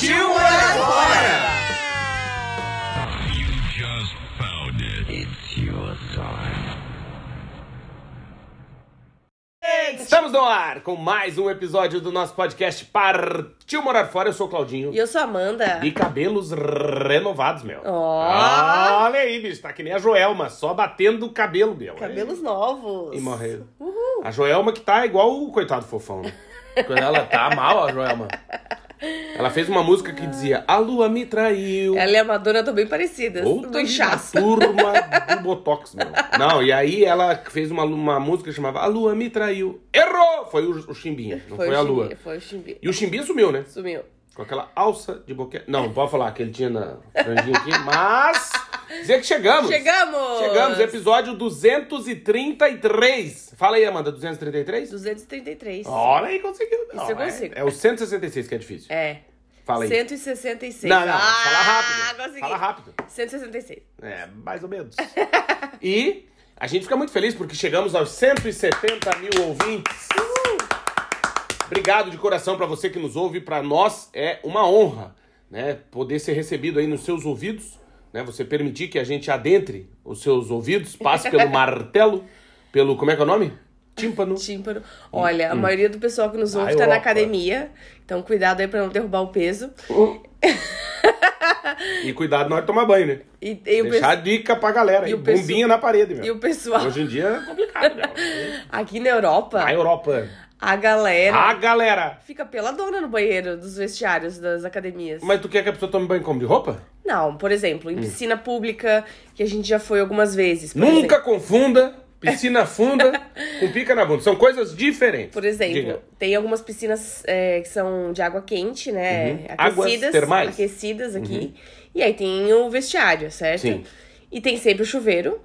Partiu morar fora! Estamos no ar com mais um episódio do nosso podcast Partiu Morar Fora. Eu sou o Claudinho. E eu sou a Amanda. E cabelos renovados, meu. Ó. Olha aí, bicho. Tá que nem a Joelma, só batendo o cabelo, meu. Cabelos novos. E morreu. A Joelma que tá igual o coitado fofão, né? Quando ela tá mal, a Joelma. Ela fez uma música que dizia A lua me traiu. Ela e a Madonna estão bem parecidas. Outra do inchaço. turma do Botox, meu. Não, e aí ela fez uma, uma música que chamava A Lua Me Traiu. Errou! Foi o, o Chimbinha, não foi, o a Lua. Chimbinha, Foi o Chimbinha. E o Chimbinha sumiu, né? Sumiu. Com aquela alça de boquete. Não, pode falar que ele tinha na franjinha aqui, mas. Dizer que chegamos. Chegamos! Chegamos, episódio 233. Fala aí, Amanda, 233? 233. Olha aí, conseguiu. Não, eu é- consigo. É, o 166 que é difícil. É. Fala aí. 166. Não, não, ah, fala rápido. consegui. Fala rápido. 166. É, mais ou menos. e a gente fica muito feliz porque chegamos aos 170 mil ouvintes. Obrigado de coração pra você que nos ouve. Pra nós é uma honra, né, poder ser recebido aí nos seus ouvidos, né? Você permitir que a gente adentre os seus ouvidos, passe pelo martelo, pelo como é que é o nome? Tímpano. Tímpano. Olha, a maioria do pessoal que nos ouve Hum. Vai, tá na academia. Então, cuidado aí pra não derrubar o peso. E cuidado na hora de tomar banho, né? E, e Deixar dica pra galera e o Bombinha na parede, meu. E o pessoal. Hoje em dia é complicado, meu. Aqui na Europa, A Europa. A galera A galera. fica peladona no banheiro dos vestiários das academias. Mas tu quer que a pessoa tome banho como de roupa? Não, por exemplo, em piscina pública, que a gente já foi algumas vezes. Hum. Nunca exemplo. confunda piscina funda com pica na bunda. São coisas diferentes. Por exemplo, Diga. tem algumas piscinas é, que são de água quente, né? Uhum. Águas Aquecidas. termais? Uhum. Aquecidas aqui. E aí tem o vestiário, certo? Sim. E tem sempre o chuveiro.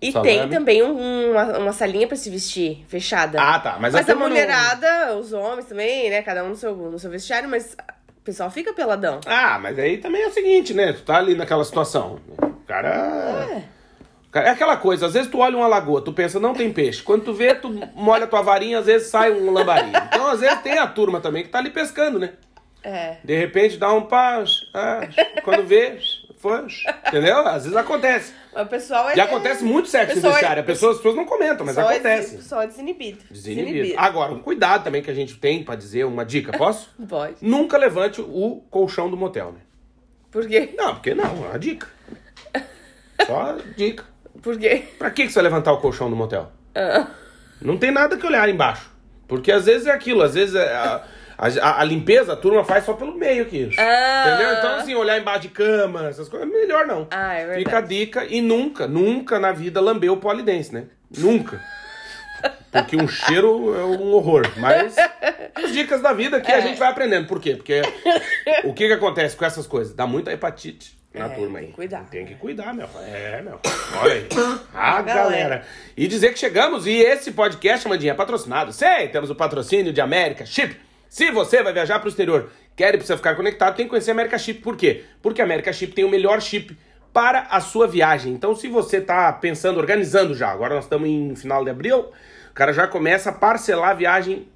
E Salame. tem também um- uma, uma salinha pra se vestir, fechada. Ah, tá. Mas, Mas, a não- mulherada, os homens também, né? Cada um no seu, no seu vestiário, mas o pessoal fica peladão. Ah, mas aí também é o seguinte, né? Tu tá ali naquela situação. O cara. É. É aquela coisa, às vezes tu olha uma lagoa, tu pensa, não tem peixe. Quando tu vê, tu molha tua varinha, às vezes sai um lambari. Então, às vezes, tem a turma também que tá ali pescando, né? É. De repente dá um pá, ah, quando vê, foi, entendeu? Às vezes acontece. Mas o pessoal é. E acontece muito sexo pessoal é- vestiário. A pessoa- As pessoas não comentam, mas É, acontece. des- pessoal é desinibido. Desinibido. Agora, um cuidado também que a gente tem pra dizer, uma dica, posso? Pode. Nunca levante o colchão do motel, né? Por quê? Não, porque não, é uma dica. Só dica. Por quê? Pra que que você vai levantar o colchão do motel? Ah. Não tem nada que olhar embaixo. Porque às vezes é aquilo, às vezes é a, a, a limpeza a turma faz só pelo meio aqui. Ah. Entendeu? Então, assim, olhar embaixo de cama, essas coisas, melhor não. Ah, é verdade. Fica a dica e nunca, nunca na vida lambeu o polidense, né? Nunca. Porque um cheiro é um horror. Mas as dicas da vida que a É. gente vai aprendendo. Por quê? Porque o que que acontece com essas coisas? Dá muita hepatite na É, turma aí. tem que cuidar. Tem que cuidar, meu. É, meu. Olha aí. A galera. galera. E dizer que chegamos. E esse podcast, Mandinha, é patrocinado. Sei, temos o patrocínio de América Chip. Se você vai viajar para o exterior, quer e precisa ficar conectado, tem que conhecer a América Chip. Por quê? Porque a América Chip tem o melhor chip para a sua viagem. Então, se você tá pensando, organizando já, agora nós estamos em final de abril, o cara já começa a parcelar a viagem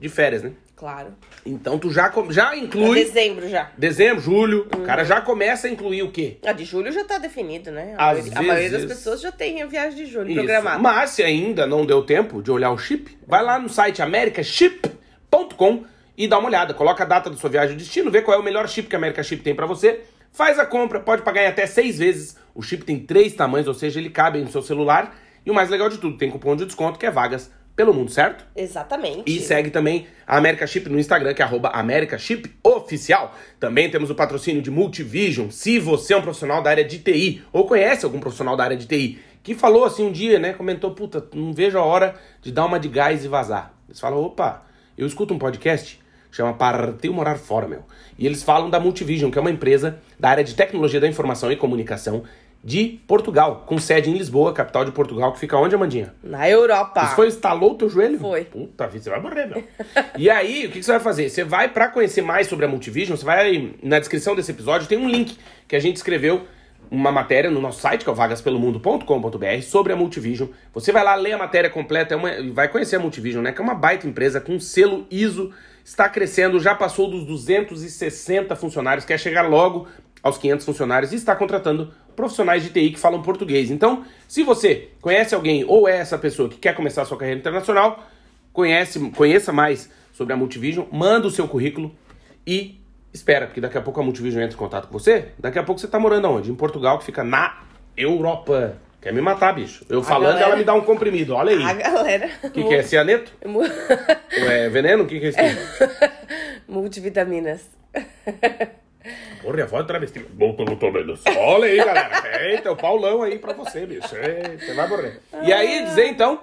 de férias, né? Claro. Então, tu já, já inclui dezembro já. dezembro, julho, o cara já começa a incluir o quê? A de julho já tá definido, né? A, Às maioria, a maioria das vezes- pessoas já tem a viagem de julho Isso. programada. Mas se ainda não deu tempo de olhar o chip, vai lá no site americaship.com e dá uma olhada. Coloca a data da sua viagem de destino, vê qual é o melhor chip que a America Chip tem pra você. Faz a compra, pode pagar em até seis vezes. O chip tem três tamanhos, ou seja, ele cabe no seu celular. E o mais legal de tudo, tem cupom de desconto que é vagas pelo mundo, certo? Exatamente. E segue também a America Chip no Instagram, que é arroba Oficial. Também temos o patrocínio de Multivision. Se você é um profissional da área de TI, ou conhece algum profissional da área de TI, que falou assim um dia, né? Comentou, puta, não vejo a hora de dar uma de gás e vazar. Eles falam, opa, Eu escuto um podcast chama Partiu Morar Fora, meu. E eles falam da Multivision, que é uma empresa da área de tecnologia da informação e comunicação de Portugal, com sede em Lisboa, capital de Portugal, que fica onde, Amandinha? Na Europa. Isso foi, instalou o teu joelho? Foi. Puta vida, você vai morrer, meu. e aí, o que, que você vai fazer? Você vai, pra conhecer mais sobre a Multivision, você vai, na descrição desse episódio, tem um link que a gente escreveu uma matéria no nosso site, que é o vagaspelomundo.com.br, sobre a Multivision. Você vai lá ler a matéria completa é uma, vai conhecer a Multivision, né? Que é uma baita empresa com selo ISO, está crescendo, já passou dos 260 funcionários, quer chegar logo aos 500 funcionários e está contratando profissionais de TI que falam português. Então, se você conhece alguém ou é essa pessoa que quer começar a sua carreira internacional, conhece, conheça mais sobre a Multivision, manda o seu currículo e espera, porque daqui a pouco a Multivision entra em contato com você. Daqui a pouco você está morando aonde? Em Portugal, que fica na Europa. Quer me matar, bicho. Eu A falando, galera- ela me dá um comprimido. Olha aí. A galera. O que, que é? Cianeto? É veneno? O que, que é isso? Multivitaminas. Porra, a voz travesti. Bom, pelo menos. Olha aí, galera. Eita, o Paulão aí pra você, bicho. Você vai morrer. E aí, dizer então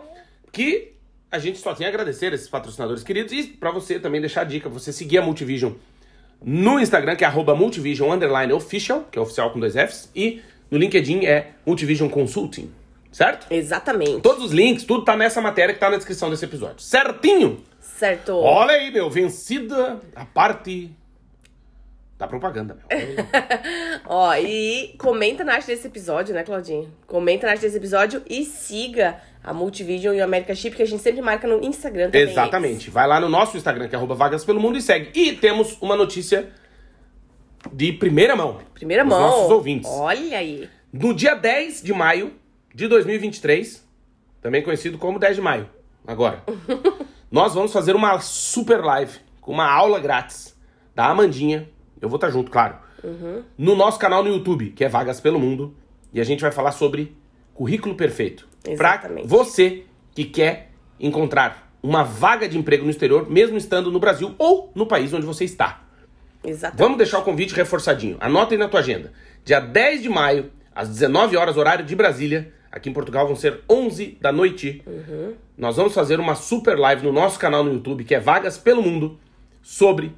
que a gente só tem a agradecer esses patrocinadores queridos e pra você também deixar a dica, você seguir a Multivision no Instagram, que é arroba Multivision underline official, que é oficial com dois Fs, e no LinkedIn é Multivision Consulting, certo? Exatamente. Todos os links, tudo tá nessa matéria que tá na descrição desse episódio. Certinho? Certo. Olha aí, meu, vencida a parte da propaganda, meu. Ó, e comenta na arte desse episódio, né, Claudinha? Comenta na arte desse episódio e siga a Multivision e o America Chip, que a gente sempre marca no Instagram também. Exatamente. Vai lá no nosso Instagram, que é arroba vagas pelo mundo, e segue. E temos uma notícia de primeira mão. Primeira mão. nossos ouvintes. Olha aí. No dia 10 de maio de 2023, também conhecido como 10 de maio, agora, nós vamos fazer uma super live com uma aula grátis da Amandinha. Eu vou estar junto, claro. No nosso canal no YouTube, que é Vagas pelo Mundo. E a gente vai falar sobre currículo perfeito. Pra Exatamente. você que quer encontrar uma vaga de emprego no exterior, mesmo estando no Brasil ou no país onde você está. Exatamente. Vamos deixar o convite reforçadinho. Anota aí na tua agenda. Dia 10 de maio, às 19 horas, horário de Brasília. Aqui em Portugal vão ser 11 da noite. Nós vamos fazer uma super live no nosso canal no YouTube, que é Vagas pelo Mundo, sobre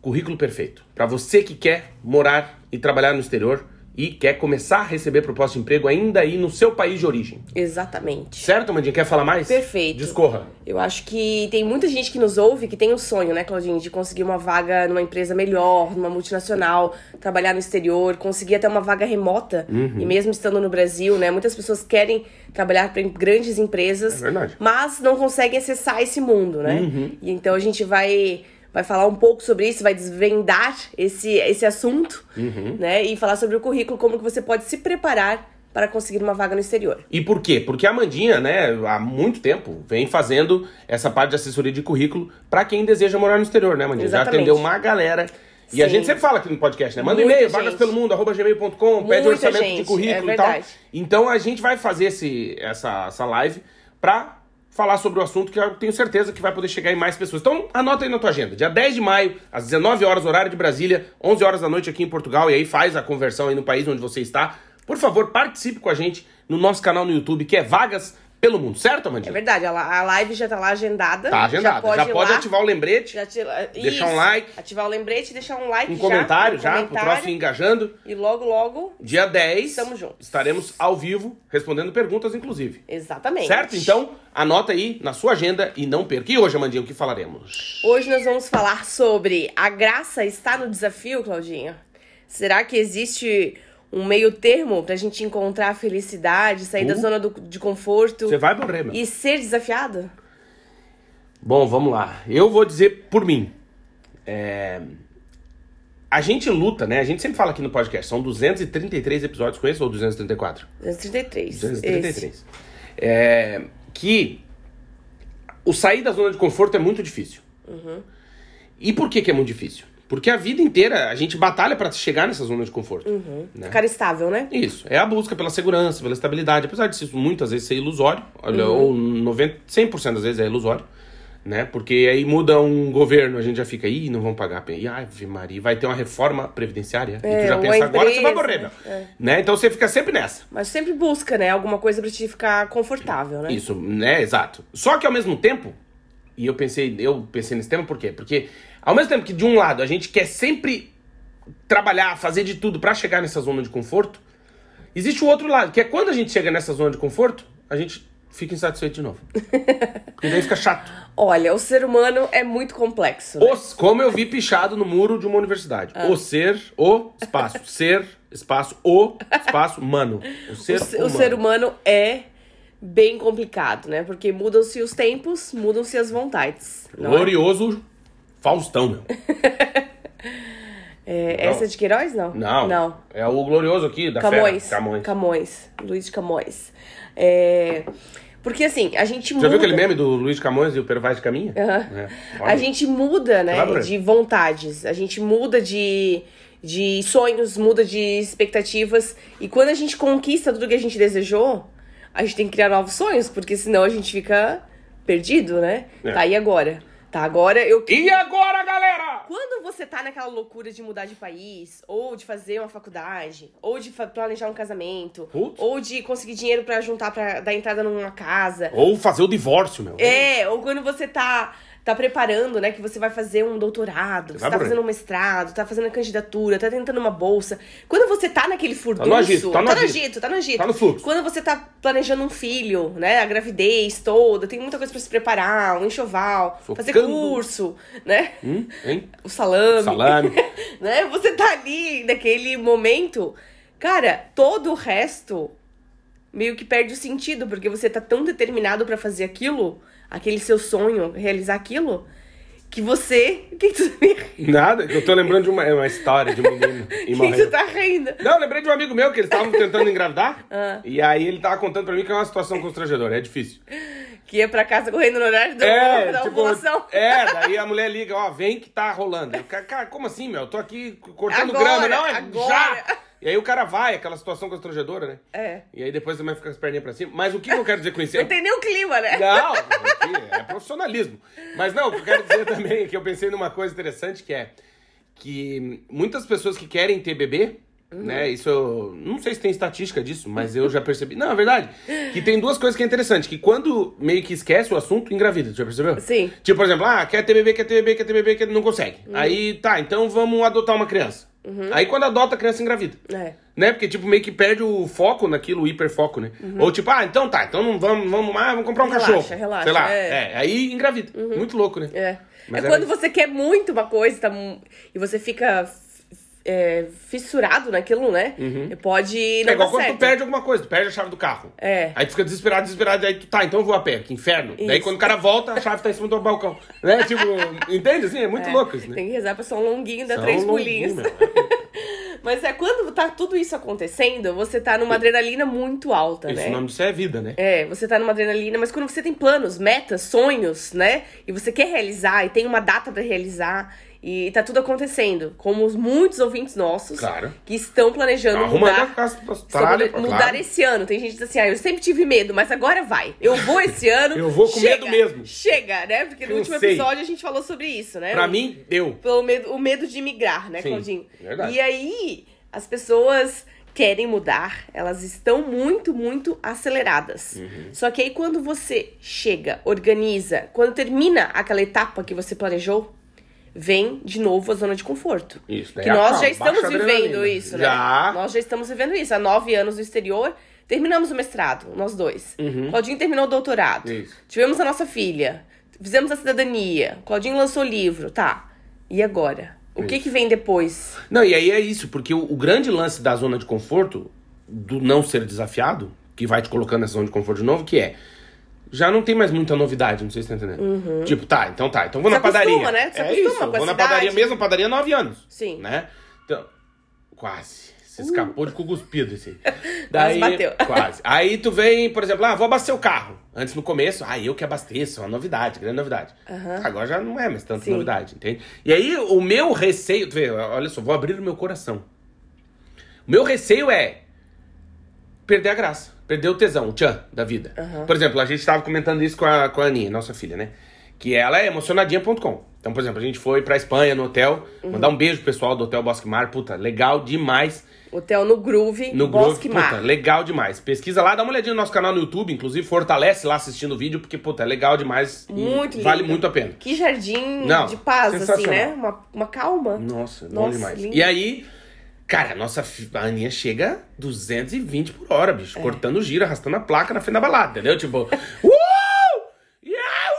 currículo perfeito. Para você que quer morar e trabalhar no exterior e quer começar a receber proposta de emprego ainda aí no seu país de origem. Exatamente. Certo, Mandinha? Quer falar mais? Perfeito. Discorra. Eu acho que tem muita gente que nos ouve que tem um sonho, né, Claudinho, de conseguir uma vaga numa empresa melhor, numa multinacional, trabalhar no exterior, conseguir até uma vaga remota. Uhum. E mesmo estando no Brasil, né, muitas pessoas querem trabalhar para grandes empresas, É verdade. mas não conseguem acessar esse mundo, né? Uhum. E então a gente vai vai falar um pouco sobre isso, vai desvendar esse esse assunto, Uhum. né, e falar sobre o currículo, como que você pode se preparar para conseguir uma vaga no exterior. E por quê? Porque a Mandinha, né, há muito tempo vem fazendo essa parte de assessoria de currículo pra quem deseja morar no exterior, né, Mandinha? Já Exatamente. atendeu uma galera. E a gente sempre fala aqui no podcast, né? Manda e-mail, gente. vagaspelomundo.gmail.com, pede orçamento de gente, currículo é e tal. Então a gente vai fazer esse, essa, essa live pra falar sobre o assunto que eu tenho certeza que vai poder chegar em mais pessoas. Então anota aí na tua agenda. Dia 10 de maio, às 19 horas, horário de Brasília, 11 horas da noite aqui em Portugal, e aí faz a conversão aí no país onde você está. Por favor, participe com a gente no nosso canal no YouTube, que é Vagas pelo Mundo, certo, É Amandinha? verdade, a live já tá lá agendada. Tá agendado. Já pode, Já pode, lá, ativar o lembrete, já tira- deixar um like. Ativar o lembrete, deixar um like um já, comentário um já, pro comentário, troço ir engajando. E logo, logo, Dia 10, Estamos juntos. estaremos ao vivo, respondendo perguntas, inclusive. exatamente. Certo? Então, anota aí na sua agenda e não perca. E hoje, Amandinha, o que falaremos? Hoje nós vamos falar sobre a graça está no desafio, Claudinha. Será que existe um meio termo pra gente encontrar a felicidade, sair da Uh. zona do- de conforto Você vai morrer, meu. e ser desafiado? Bom, vamos lá. Eu vou dizer por mim. É, A gente luta, né? A gente sempre fala aqui no podcast. São 233 episódios com esse ou 234? 233. 233. Esse. É, que o sair da zona de conforto é muito difícil. E por que, que é muito difícil? Porque a vida inteira a gente batalha para chegar nessa zona de conforto. né? Ficar estável, né? Isso, é a busca pela segurança, pela estabilidade, apesar de isso muitas vezes ser ilusório, olha, ou 90, 100% das vezes é ilusório, né? Porque aí muda um governo, a gente já fica, ih, não vão pagar a pena, ih, Ave Maria, vai ter uma reforma previdenciária, e É, tu já ou pensa a agora você vai empresa, morrer, é. né? Então você fica sempre nessa. Mas sempre busca, né? Alguma coisa pra te ficar confortável, né? Isso, né? Exato. Só que ao mesmo tempo, e eu pensei, eu pensei nesse tema por quê? Porque ao mesmo tempo que de um lado a gente quer sempre trabalhar, fazer de tudo pra chegar nessa zona de conforto, existe o outro lado, que é quando a gente chega nessa zona de conforto, a gente fica insatisfeito de novo. Porque daí fica chato. Olha, o ser humano é muito complexo. né? Os, como eu vi pichado no muro de uma universidade. O ser, o espaço. Ser, espaço, o espaço, mano. O ser, o, se- o humano. ser humano é bem complicado, né? Porque mudam-se os tempos, mudam-se as vontades. é? Glorioso Faustão, meu. É, essa é de Queiroz, não? Não. Não. É o glorioso aqui da Camões. Fera. Camões. Camões. Luiz de Camões. É, Porque assim, a gente muda. Já viu aquele meme do Luiz Camões e o Pero Vaz Caminha? É. Olha. A gente muda, né, de vontades. A gente muda de, de sonhos, muda de expectativas. E quando a gente conquista tudo que a gente desejou, a gente tem que criar novos sonhos, porque senão a gente fica perdido, né? É. Tá, e agora? Tá, agora eu E agora, galera? quando você tá naquela loucura de mudar de país, ou de fazer uma faculdade, ou de planejar um casamento, Putz. ou de conseguir dinheiro pra juntar pra dar entrada numa casa, Ou fazer o divórcio, meu. é, ou quando você tá, tá preparando, né, que você vai fazer um doutorado, você vai tá aí. fazendo um mestrado, tá fazendo a candidatura, tá tentando uma bolsa. Quando você tá naquele furdunço, no agito, tá no tá no agito. agito, tá no agito. Tá no fluxo. Quando você tá planejando um filho, né, a gravidez toda, tem muita coisa pra se preparar, um enxoval, fazer Focando. curso, né, Hum, hein? o salame. Salame. né? Você tá ali naquele momento, cara, todo o resto meio que perde o sentido, porque você tá tão determinado pra fazer aquilo, aquele seu sonho, realizar aquilo, que você. O que, que tu? Nada, eu tô lembrando de uma, uma história de um menino que, tu tá rindo? Não, eu lembrei de um amigo meu que eles estavam tentando engravidar. Ah. E aí ele tava contando pra mim que é uma situação constrangedora, é difícil. Que ia pra casa correndo no horário do, É, da tipo, ovulação. é, daí a mulher liga, ó, vem que tá rolando. Eu, cara, cara, como assim, meu? Eu tô aqui cortando Agora, grama, não, é agora. já. E aí o cara vai, aquela situação constrangedora, né? É. E aí depois também fica as perninhas pra cima. Mas o que eu quero dizer com isso? Não tem nem o clima, né? Não, é profissionalismo. Mas não, o que eu quero dizer também é que eu pensei numa coisa interessante que é que muitas pessoas que querem ter bebê, Uhum. né? Isso eu não sei se tem estatística disso, mas eu já percebi. Não, é verdade. Que tem duas coisas que é interessante, que quando meio que esquece o assunto, engravida, já percebeu? Sim. Tipo, por exemplo, ah, quer ter bebê, quer ter bebê, quer ter bebê, quer... não consegue. Uhum. Aí, tá, então vamos adotar uma criança. Aí quando adota, a criança engravida. É. Né? Porque, tipo, meio que perde o foco naquilo, o hiperfoco, né? Ou tipo, ah, então tá, então não vamos, vamos, ah, vamos comprar um Uhum. Relaxa, cachorro. relaxa, Sei lá. é. É, aí engravida. Muito louco, né? É. Mas é era quando isso. você quer muito uma coisa tá, e você fica é, fissurado naquilo, né? Pode não É igual quando certo. tu perde alguma coisa, tu perde a chave do carro. É. Aí tu fica desesperado, desesperado, aí tu tá, então eu vou a pé, que inferno. Daí Isso. quando o cara volta, a chave tá em cima do balcão. Né? Tipo, entende assim? É muito É, louco isso, né? Tem que rezar pra São Longuinho, dar São três pulinhos. meu. Mas é quando tá tudo isso acontecendo, você tá numa adrenalina muito alta, né? o nome disso é vida, né? É, você tá numa adrenalina, mas quando você tem planos, metas, sonhos, né? E você quer realizar e tem uma data pra realizar e tá tudo acontecendo, como os muitos ouvintes nossos Claro. que estão planejando Arrumando mudar a casa pra tralha, mudar claro. esse ano. Tem gente que diz assim, ah, eu sempre tive medo, mas agora vai. Eu vou esse ano. Eu vou com chega, medo mesmo. Chega, né? Porque no último Cansei. episódio a gente falou sobre isso, né? Pra O- mim, deu. Pelo medo, o medo de migrar, né, Sim, Claudinho? verdade. E aí, as pessoas querem mudar, elas estão muito, muito aceleradas. Uhum. Só que aí quando você chega, organiza, quando termina aquela etapa que você planejou, vem de novo a zona de conforto. Isso, daí Que nós acalma, já estamos vivendo isso, né? Já. Nós já estamos vivendo isso. Há nove anos no exterior, terminamos o mestrado, nós dois. Claudinho terminou o doutorado. Uhum. Isso. Tivemos a nossa filha. Fizemos a cidadania. Claudinho lançou livro. Tá. E agora? O que que vem depois? Não, e aí é isso, porque o, o grande lance da zona de conforto, do não ser desafiado, que vai te colocando nessa zona de conforto de novo, que é. Já não tem mais muita novidade, não sei se você tá entendendo. Tipo, tá, então tá, então vou Se na padaria. acostuma, né? Se é isso, vou na cidade. padaria, mesma padaria nove anos. Sim. Uh. Né? Então, quase. Você escapou de cu cuspido esse aí. Daí, bateu. Quase. Aí tu vem, por exemplo, ah, vou abastecer o carro. Antes no começo, ah, eu que abasteço, é uma novidade, grande novidade. Agora já não é mais tanta Sim. novidade, entende? E aí o meu receio, tu vê, olha só, vou abrir o meu coração. O meu receio é perder a graça, perder o tesão, o tchan da vida. Por exemplo, a gente estava comentando isso com a, com a Aninha, nossa filha, né? Que ela é emocionadinha.com. Então, por exemplo, a gente foi pra Espanha no hotel, mandar um beijo pro pessoal do Hotel Bosque Mar, puta, legal demais. Hotel no Groove, No Bosque Groove, puta, Mar. legal demais. Pesquisa lá, dá uma olhadinha no nosso canal no YouTube, inclusive fortalece lá assistindo o vídeo, porque, puta, é legal demais. Muito Vale muito a pena. Que jardim Não, de paz, assim, né? Uma, uma calma. Nossa, bom Nossa, demais. lindo. E aí, cara, a nossa a Aninha chega a 220 por hora, É. bicho. Cortando o giro, arrastando a placa na frente da balada, entendeu? Tipo, uh! Yeah,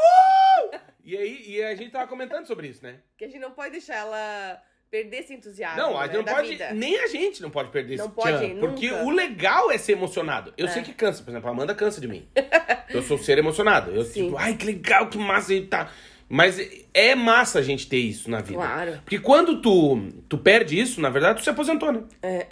uh! E aí, e a gente tava comentando sobre isso, né? Que a gente não pode deixar ela perder esse entusiasmo Não, a né, gente não pode. vida. Nem a gente não pode perder Não esse pode, tchan, Porque o legal é ser emocionado. Eu sei que cansa, por exemplo, a Amanda cansa de mim. eu sou ser emocionado. Eu, Sim. tipo, ai, que legal, que massa e tá. Mas é massa a gente ter isso na vida. Claro. Porque quando tu, tu perde isso, na verdade, tu se aposentou, né? É.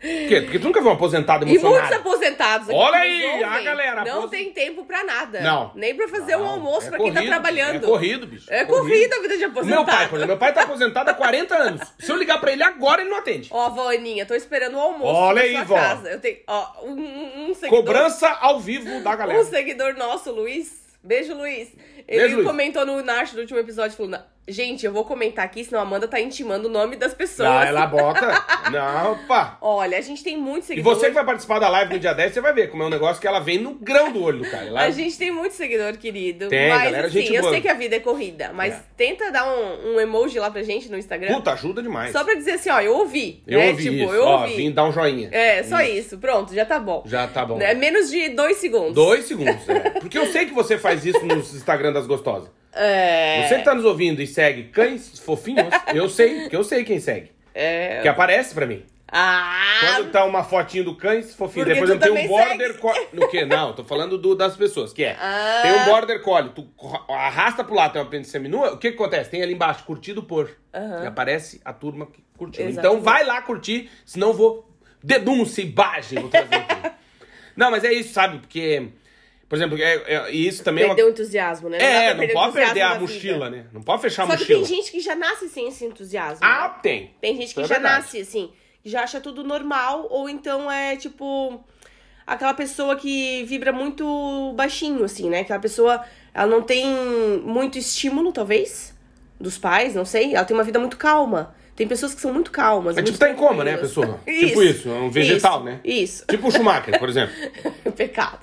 Por quê? Porque tu nunca viu um aposentado E muitos emocionado. aposentados aqui Olha aí, a ouvem galera, Não tem tempo pra nada. Não. Nem pra fazer um Não, almoço é pra quem tá corrido, trabalhando. É corrido, bicho. É corrida a vida de aposentado. Meu pai, por exemplo, meu pai tá aposentado há 40 anos. Se eu ligar pra ele agora, ele não atende. Ó, vó Aninha, tô esperando o almoço Olha aí, vó. casa. Eu tenho, ó, um, um- um seguidor... Cobrança ao vivo da galera. Um seguidor nosso, Luiz. Beijo, Luiz. Ele Beijo, Luiz. comentou no Nash do último episódio, falou... "Na- Gente, eu vou comentar aqui, senão a Amanda tá intimando o nome das pessoas. Não, ela bota. Não, pá. Olha, a gente tem muitos E seguidores. você que vai participar da live no dia 10, você vai ver como é um negócio que ela vem no grão do olho do cara. Ela- A gente tem muito seguidor, querido. Tem, mas, galera, assim, gente eu boa. sei que a vida é corrida, mas É. tenta dar um, um emoji lá pra gente no Instagram. Puta, ajuda demais. Só pra dizer assim, ó, eu ouvi. eu né? ouvi tipo, isso. eu Ó, ouvi. vim dar um joinha. É, só isso. Pronto, já tá bom. Já tá bom. É menos de dois segundos. Dois segundos, é. Porque eu sei que você faz isso no Instagram das gostosas. É. Você que tá nos ouvindo e segue cães fofinhos, eu sei, que eu sei quem segue. É. Que aparece pra mim. Ah! Quando tá uma fotinho do cães fofinho, Porque depois eu tenho um border collie. No que? Não, tô falando do, das pessoas, que é. Ah. Tem um border collie, tu arrasta pro lado, tem uma apêndice seminua, o que que acontece? Tem ali embaixo, curtido por. Aham. E aparece a turma que curtiu. Exatamente. Então vai lá curtir, senão vou denúncia e bagem, vou trazer aqui. Não, mas é isso, sabe? Porque, por exemplo, é, é- isso também é uma... Perdeu o entusiasmo, né? dá É, não pode perder a mochila, vida. né? Não pode fechar a Só que mochila. tem gente que já nasce sem esse entusiasmo. Ah, né? tem. Tem gente que é já verdade. nasce assim, já acha tudo normal, ou então é tipo aquela pessoa que vibra muito baixinho, assim, né? Aquela pessoa, ela não tem muito estímulo, talvez, dos pais, não sei. Ela tem uma vida muito calma. Tem pessoas que são muito calmas. É muito tipo tá em coma, né, a pessoa? Tipo isso, é um vegetal, isso, né? Isso. Tipo o Schumacher, por exemplo. Pecado.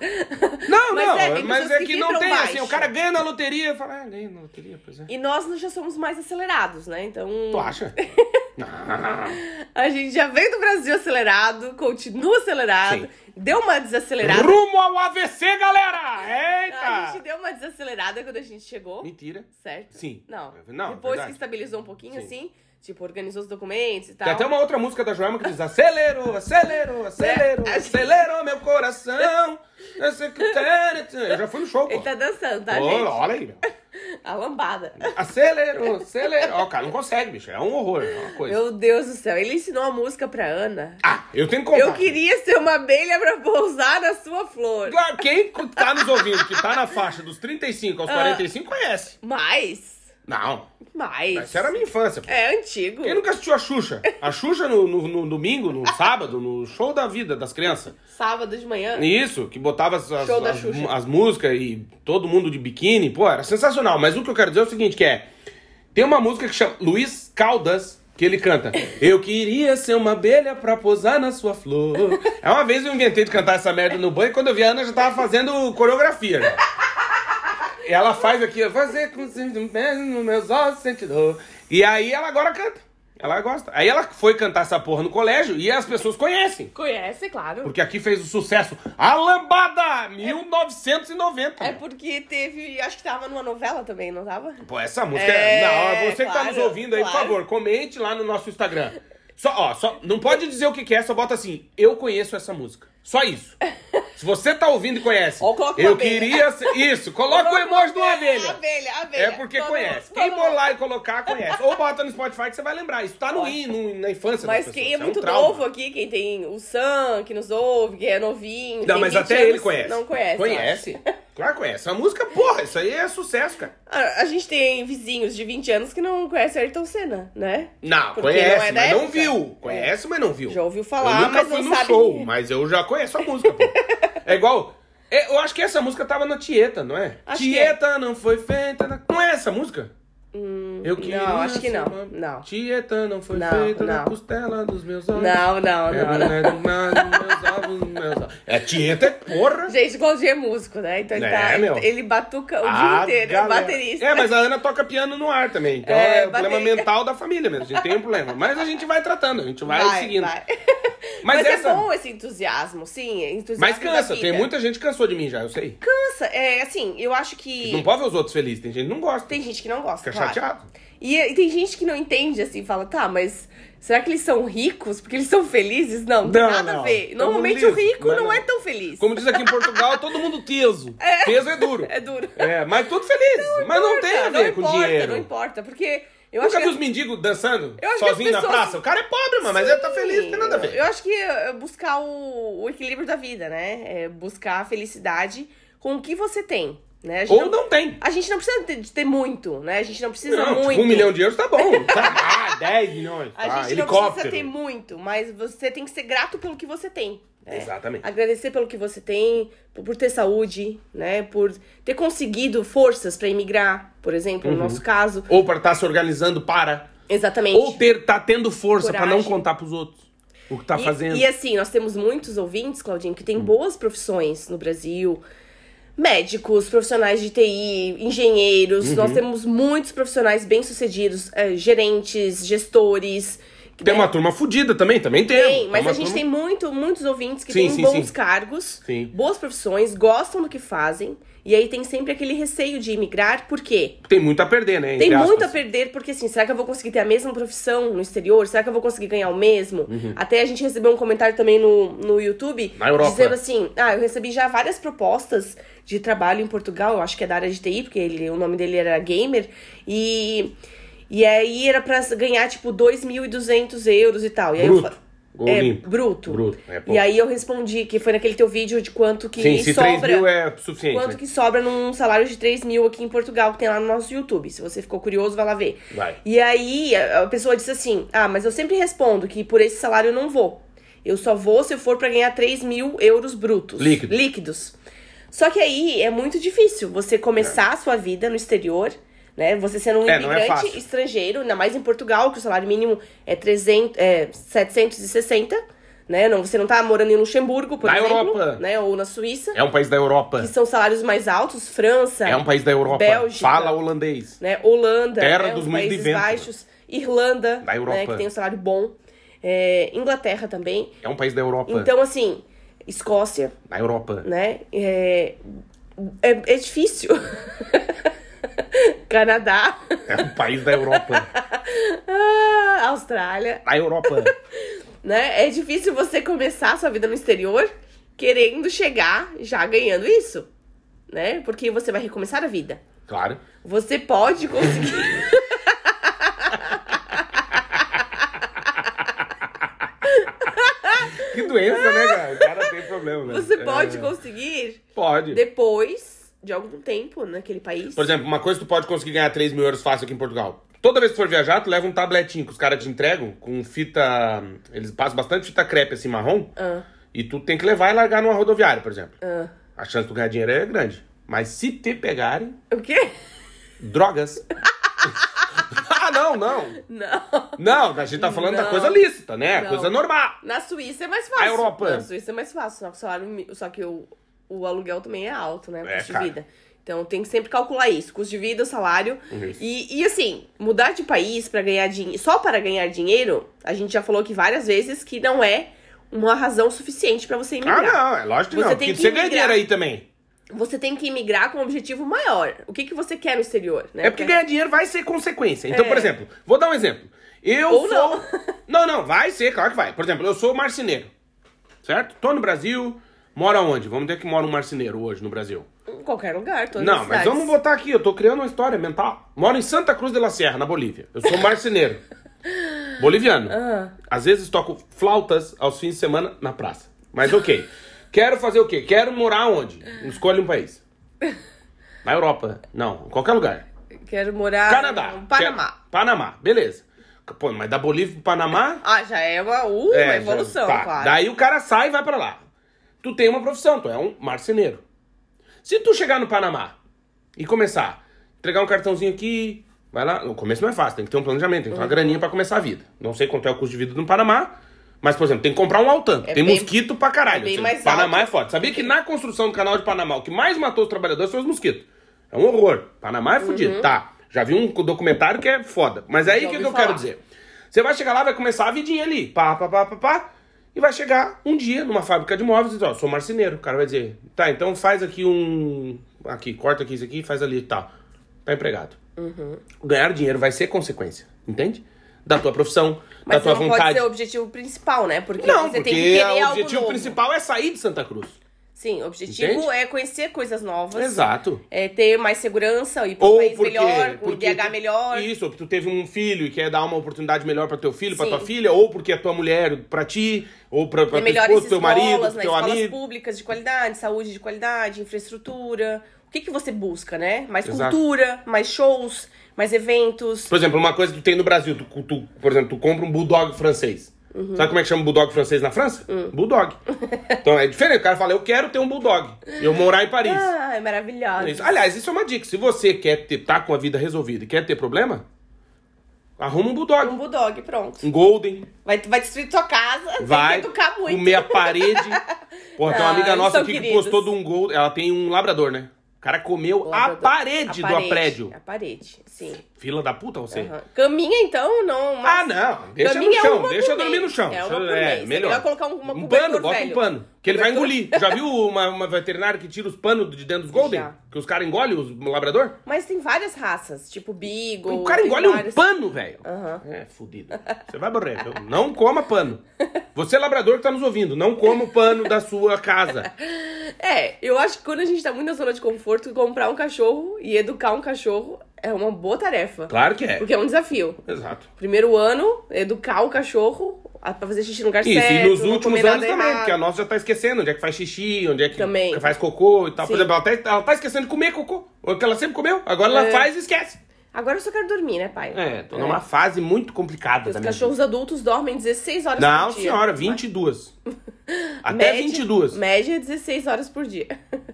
Não, Mas não, é, mas é que que não tem assim, baixo. o cara ganha na loteria e fala, ah, ganhei na loteria, pois é. E nós já somos mais acelerados, né? Então. Tu acha? A gente já veio do Brasil acelerado, continua acelerado, Sim. deu uma desacelerada. Rumo ao AVC, galera! A Eita! gente deu uma desacelerada quando a gente chegou, Mentira. certo? Sim. Não. Não, Depois verdade. que estabilizou um pouquinho, Sim. assim, tipo, organizou os documentos e tal. Tem até uma outra música da Joelma que diz acelerou, acelerou, acelerou, É, meu coração. Eu sei que quero- Eu já fui no show, pô. Ele tá dançando, tá, Ô, gente? olha aí, meu. A lambada. Acelerou, acelerou. Ó, cara, não consegue, bicho. É um horror, é uma coisa. Meu Deus do céu, ele ensinou a música pra Ana. Ah, eu tenho que contar. Eu queria ser uma abelha pra pousar na sua flor. Quem tá nos ouvindo, que tá na faixa dos 35 Ah. aos 45, conhece. Mas, Não, mas... essa era a minha infância. pô. É antigo. Quem nunca assistiu a Xuxa? A Xuxa no, no- no domingo, no sábado, no show da vida das crianças. Sábado de manhã. Isso, que botava as, as, as- as músicas e todo mundo de biquíni. Pô, era sensacional. Mas o que eu quero dizer é o seguinte, que é... Tem uma música que chama Luiz Caldas, que ele canta. Eu queria ser uma abelha pra posar na sua flor. É uma vez eu inventei de cantar essa merda no banho, quando eu vi a Ana já tava fazendo coreografia. Já. E ela faz aqui, fazer com nos meus ossos sente dor. E aí ela agora canta. Ela gosta. Aí ela foi cantar essa porra no colégio e as pessoas conhecem. Conhece, claro. Porque aqui fez o sucesso. A Lambada! 1990. É porque teve. Acho que tava numa novela também, não tava? Pô, essa música É, é. Não, você que tá claro, nos ouvindo aí, por claro. favor, comente lá no nosso Instagram. Só, ó, só, não pode dizer o que, que é, só bota assim, eu conheço essa música. Só isso. Se você tá ouvindo e conhece, eu queria. Isso, coloca o emoji uma abelha. Abelha, abelha. É porque Todo conhece. mundo- Quem lá e colocar, conhece. Ou bota no Spotify que você vai lembrar. Isso tá no, in- no- na infância Mas quem é muito um trauma. novo aqui, quem tem o Sam, que nos ouve, que é novinho. Não, mas 20 até ele conhece. Não conhece. Conhece. Claro que conhece. A música, porra, isso aí é sucesso, cara. A, a gente tem vizinhos de 20 anos que não conhecem Ayrton Senna, né? Não, Porque conhece, não é mas não época. viu. Conhece, mas não viu. Já ouviu falar, eu nunca mas fui não no sabe show, é. mas eu já conheço a música, pô. É igual. é, eu acho que essa música tava na Tieta, não é? Acho Tieta não foi feita. na- Não é essa música? Eu queria não, acho que não, não. Tieta não foi Não, feita na não. costela dos meus olhos. Não, não, É, não, não. do mar, dos meus ovos, meus ovos. É, Tieta é porra. Gente, o Claudinho é músico, né? Então ele, É, tá, meu. ele batuca o Ah, dia inteiro, é galera. baterista. É, mas a Ana toca piano no ar também. Então É, é, um problema mental da família mesmo. A gente tem um problema. Mas a gente vai tratando, a gente vai, seguindo. vai. Mas Mas, essa- é bom esse entusiasmo, sim, é entusiasmo Mas cansa, tem muita gente que cansou de mim já, eu sei. Cansa, é assim, eu acho que Não pode ver os outros felizes, tem gente que não gosta. tem gente que não gosta, claro. chateado. E, e tem gente que não entende, assim, fala, tá, mas será que eles são ricos porque eles são felizes? Não, não tem Não, nada não. a ver. Normalmente o rico não, não. é tão feliz. Como diz aqui em Portugal, todo mundo teso. Peso é duro. É duro. É, mas tudo feliz. mas não tem a Importa, ver não com importa, dinheiro. Não importa, porque eu Nunca acho que... os mendigos dançando sozinho na pessoas- praça? O cara é pobre, mano, mas ele tá feliz, não tem nada a ver. Eu acho que é buscar o, o equilíbrio da vida, né? É buscar a felicidade com o que você tem, né? A gente Ou não tem. A gente não precisa ter- ter muito, né? A gente não precisa Não, muito. tipo, um milhão de euros tá bom. Tá, ah, 10 milhões. A tá, gente não helicóptero. precisa ter muito, mas você tem que ser grato pelo que você tem. né? Exatamente. Agradecer pelo que você tem, por, ter saúde, né? Por ter conseguido forças pra emigrar, por exemplo, Uhum. no nosso caso. Ou para estar se organizando para. Exatamente. Ou ter, tá tendo força pra não contar pros outros o que tá E- fazendo. Hum. E, assim, nós temos muitos ouvintes, Claudinho, que têm boas profissões no Brasil. Médicos, profissionais de TI, engenheiros. Uhum. Nós temos muitos profissionais bem-sucedidos, eh, gerentes, gestores. Tem né? uma turma fodida também, também tem. Tem, mas uma a gente turma- tem muito, muitos ouvintes que Sim, têm sim, bons sim. cargos, boas profissões, gostam do que fazem. E aí tem sempre aquele receio de imigrar, por quê? Tem muito a perder, né? Tem entre muito a aspas. perder, porque assim, será que eu vou conseguir ter a mesma profissão no exterior? Será que eu vou conseguir ganhar o mesmo? Uhum. Até a gente recebeu um comentário também no, no YouTube Na Europa. dizendo assim: ah, eu recebi já várias propostas de trabalho em Portugal, eu acho que é da área de TI, porque ele, o nome dele era gamer, e, e aí era pra ganhar tipo 2.200 euros e tal. E aí eu Bruto. fa- Ou é, limpo. bruto. Bruto, é e aí eu respondi que foi naquele teu vídeo de quanto que Sim, se 3 sobra. mil é suficiente. Quanto né? que sobra num salário de 3 mil aqui em Portugal, que tem lá no nosso YouTube. Se você ficou curioso, vai lá ver. Vai. E aí a pessoa disse assim: Ah, mas eu sempre respondo que por esse salário eu não vou. Eu só vou se eu for pra ganhar 3 mil euros brutos. Líquidos. Líquidos. Só que aí é muito difícil você começar a sua vida no exterior. Né? Você sendo um É, é imigrante fácil. estrangeiro, ainda mais em Portugal, que o salário mínimo é, 300, é 760, né? Não, você não tá morando em Luxemburgo, por Na exemplo, Europa. né? Ou na Suíça É um país da Europa. que são salários mais altos, França, É um país da Europa. Bélgica. Fala holandês. né, Holanda, Terra né, dos os mundos de vento. Baixos, Irlanda, Da Europa. né, que tem um salário bom, é, Inglaterra também. É um país da Europa. Então, assim, Escócia, Da Europa. né, é, é, é difícil. Canadá, É um país da Europa. ah, Austrália, Da Europa. né? É difícil você começar a sua vida no exterior querendo chegar já ganhando isso, né? Porque você vai recomeçar a vida. Claro. Você pode conseguir. Que doença, né, cara? O cara tem problema, né? Você pode É. conseguir Pode. depois de algum tempo naquele país. Por exemplo, uma coisa que tu pode conseguir ganhar 3 mil euros fácil aqui em Portugal. Toda vez que for viajar, tu leva um tabletinho que os caras te entregam com fita. Eles passam bastante fita crepe assim, marrom. Ah, E tu tem que levar e largar numa rodoviária, por exemplo. ah. A chance de tu ganhar dinheiro é grande. Mas se te pegarem, O quê? drogas. ah, não, não. Não. Não, a gente tá falando da Não. coisa lícita, né? Não. Coisa normal. Na Suíça é mais fácil. A Europa. Na Suíça é mais fácil. Só que, o salário mi- só que o, o aluguel também é alto, né? O É, custo cara. de vida. Então tem que sempre calcular isso. Custo de vida, salário. Isso. E, e assim, mudar de país para ganhar dinheiro. Só para ganhar dinheiro, a gente já falou aqui várias vezes que não é uma razão suficiente para você Ah, imigrar. não, é lógico que Você não. tem Porque que você ganha dinheiro aí também. Você tem que imigrar com um objetivo maior. O que, que você quer no exterior, né? É porque ganhar dinheiro vai ser consequência. Então, É. por exemplo, vou dar um exemplo. Eu Ou sou. não. não, não, vai ser, claro que vai. Por exemplo, eu sou marceneiro. Certo? Tô no Brasil. Mora onde? Vamos dizer que mora um marceneiro hoje no Brasil. Em qualquer lugar, todas Não, as mas vamos botar aqui, eu tô criando uma história mental. Moro em Santa Cruz de la Sierra, na Bolívia. Eu sou marceneiro. Boliviano. Ah. Às vezes toco flautas aos fins de semana na praça. Mas ok. Quero fazer o quê? Quero morar onde? Escolhe um país. Na Europa. Não, em qualquer lugar. Quero morar Canadá. no Panamá. Quero- Panamá, beleza. Pô, mas da Bolívia pro Panamá. Ah, já é uma, uh, é, uma já- evolução, tá. claro. Daí o cara sai e vai pra lá. Tu tem uma profissão, tu é um marceneiro. Se tu chegar no Panamá e começar a entregar um cartãozinho aqui, Vai lá, no começo não é fácil, tem que ter um planejamento, tem que ter uma graninha pra começar a vida. Não sei quanto é o custo de vida no Panamá, mas, por exemplo, tem que comprar um altan. É tem bem- mosquito pra caralho. é bem seja, mais Panamá alto. é foda. Sabia que na construção do canal de Panamá, o que mais matou os trabalhadores foi os mosquitos. É um horror. Panamá é fudido. Tá, já vi um documentário que é foda. Mas aí o que, que eu quero dizer? Você vai chegar lá, vai começar a vidinha ali. Pá, pá, pá, pá, pá. E vai chegar um dia numa fábrica de móveis e dizer, ó, sou marceneiro. O cara vai dizer, tá, então faz aqui um. Aqui, corta aqui isso aqui, faz ali e tal. Tá empregado. Uhum. Ganhar dinheiro vai ser consequência, entende? Da tua profissão, Mas da tua não pode vontade. ser o objetivo principal, né? Porque Não, você porque tem que querer o objetivo principal é sair de Santa Cruz. Sim, o objetivo Entende? é conhecer coisas novas. Exato. É ter mais segurança, ir para um país porque, melhor, com porque IDH melhor. Isso, ou que tu teve um filho e quer dar uma oportunidade melhor para teu filho, para tua filha, ou porque a tua mulher para ti, ou para melhores esposa, teu marido, né? teu escolas amigo. públicas de qualidade, saúde de qualidade, infraestrutura. O que, que você busca, né? Mais Exato. cultura, mais shows, mais eventos. Por exemplo, uma coisa que tu tem no Brasil, tu, tu- por exemplo, tu compra um bulldog francês. Uhum. Sabe como é que chama bulldog francês na França? Hum. Bulldog. então é diferente. O cara fala, eu quero ter um bulldog. Eu morar em Paris. Ah, é maravilhoso. Isso. Aliás, isso é uma dica. Se você quer ter, tá com a vida resolvida e quer ter problema, arruma um bulldog. Um bulldog, pronto. Um golden. Vai, vai destruir tua casa, Vai que educar muito. comer a parede. Porra, tem uma Ah, amiga nossa aqui que queridos. postou de um golden. Ela tem um labrador, né? O cara comeu a Labrador. parede, A do prédio. A parede, sim. Fila da puta você. Aham. Caminha, então, não. Ah, mas- não. Deixa no Caminha chão. uma Deixa por dormir no chão. É, uma por é, mês. É melhor. melhor colocar uma um pano, bota velho. um pano. Que ele vai engolir. Já viu uma, uma veterinária que tira os panos de dentro dos Golden? Já. Que os caras engolem os labrador? Mas tem várias raças, tipo Beagle. O cara engole um pano, velho. Aham. É, fudido. Você vai morrer. Não coma pano. Você, labrador que tá nos ouvindo, não coma o pano da sua casa. É, eu acho que quando a gente tá muito na zona de conforto, comprar um cachorro e educar um cachorro é uma boa tarefa. Claro que é. Porque é um desafio. Exato. Primeiro ano, educar o cachorro pra fazer xixi no lugar Isso, certo. e nos últimos anos também, errado. porque a nossa já tá esquecendo onde é que faz xixi, onde é que Também. faz cocô e tal. Por Sim. exemplo, ela tá, ela tá esquecendo de comer cocô. O que ela sempre comeu. Agora ela É. faz e esquece. Agora eu só quero dormir, né, pai? É, tô numa fase muito complicada Os da minha cachorros adultos dormem 16 horas. Não, por dia. senhora, 22. Até Média- 22. Média 16 horas por dia.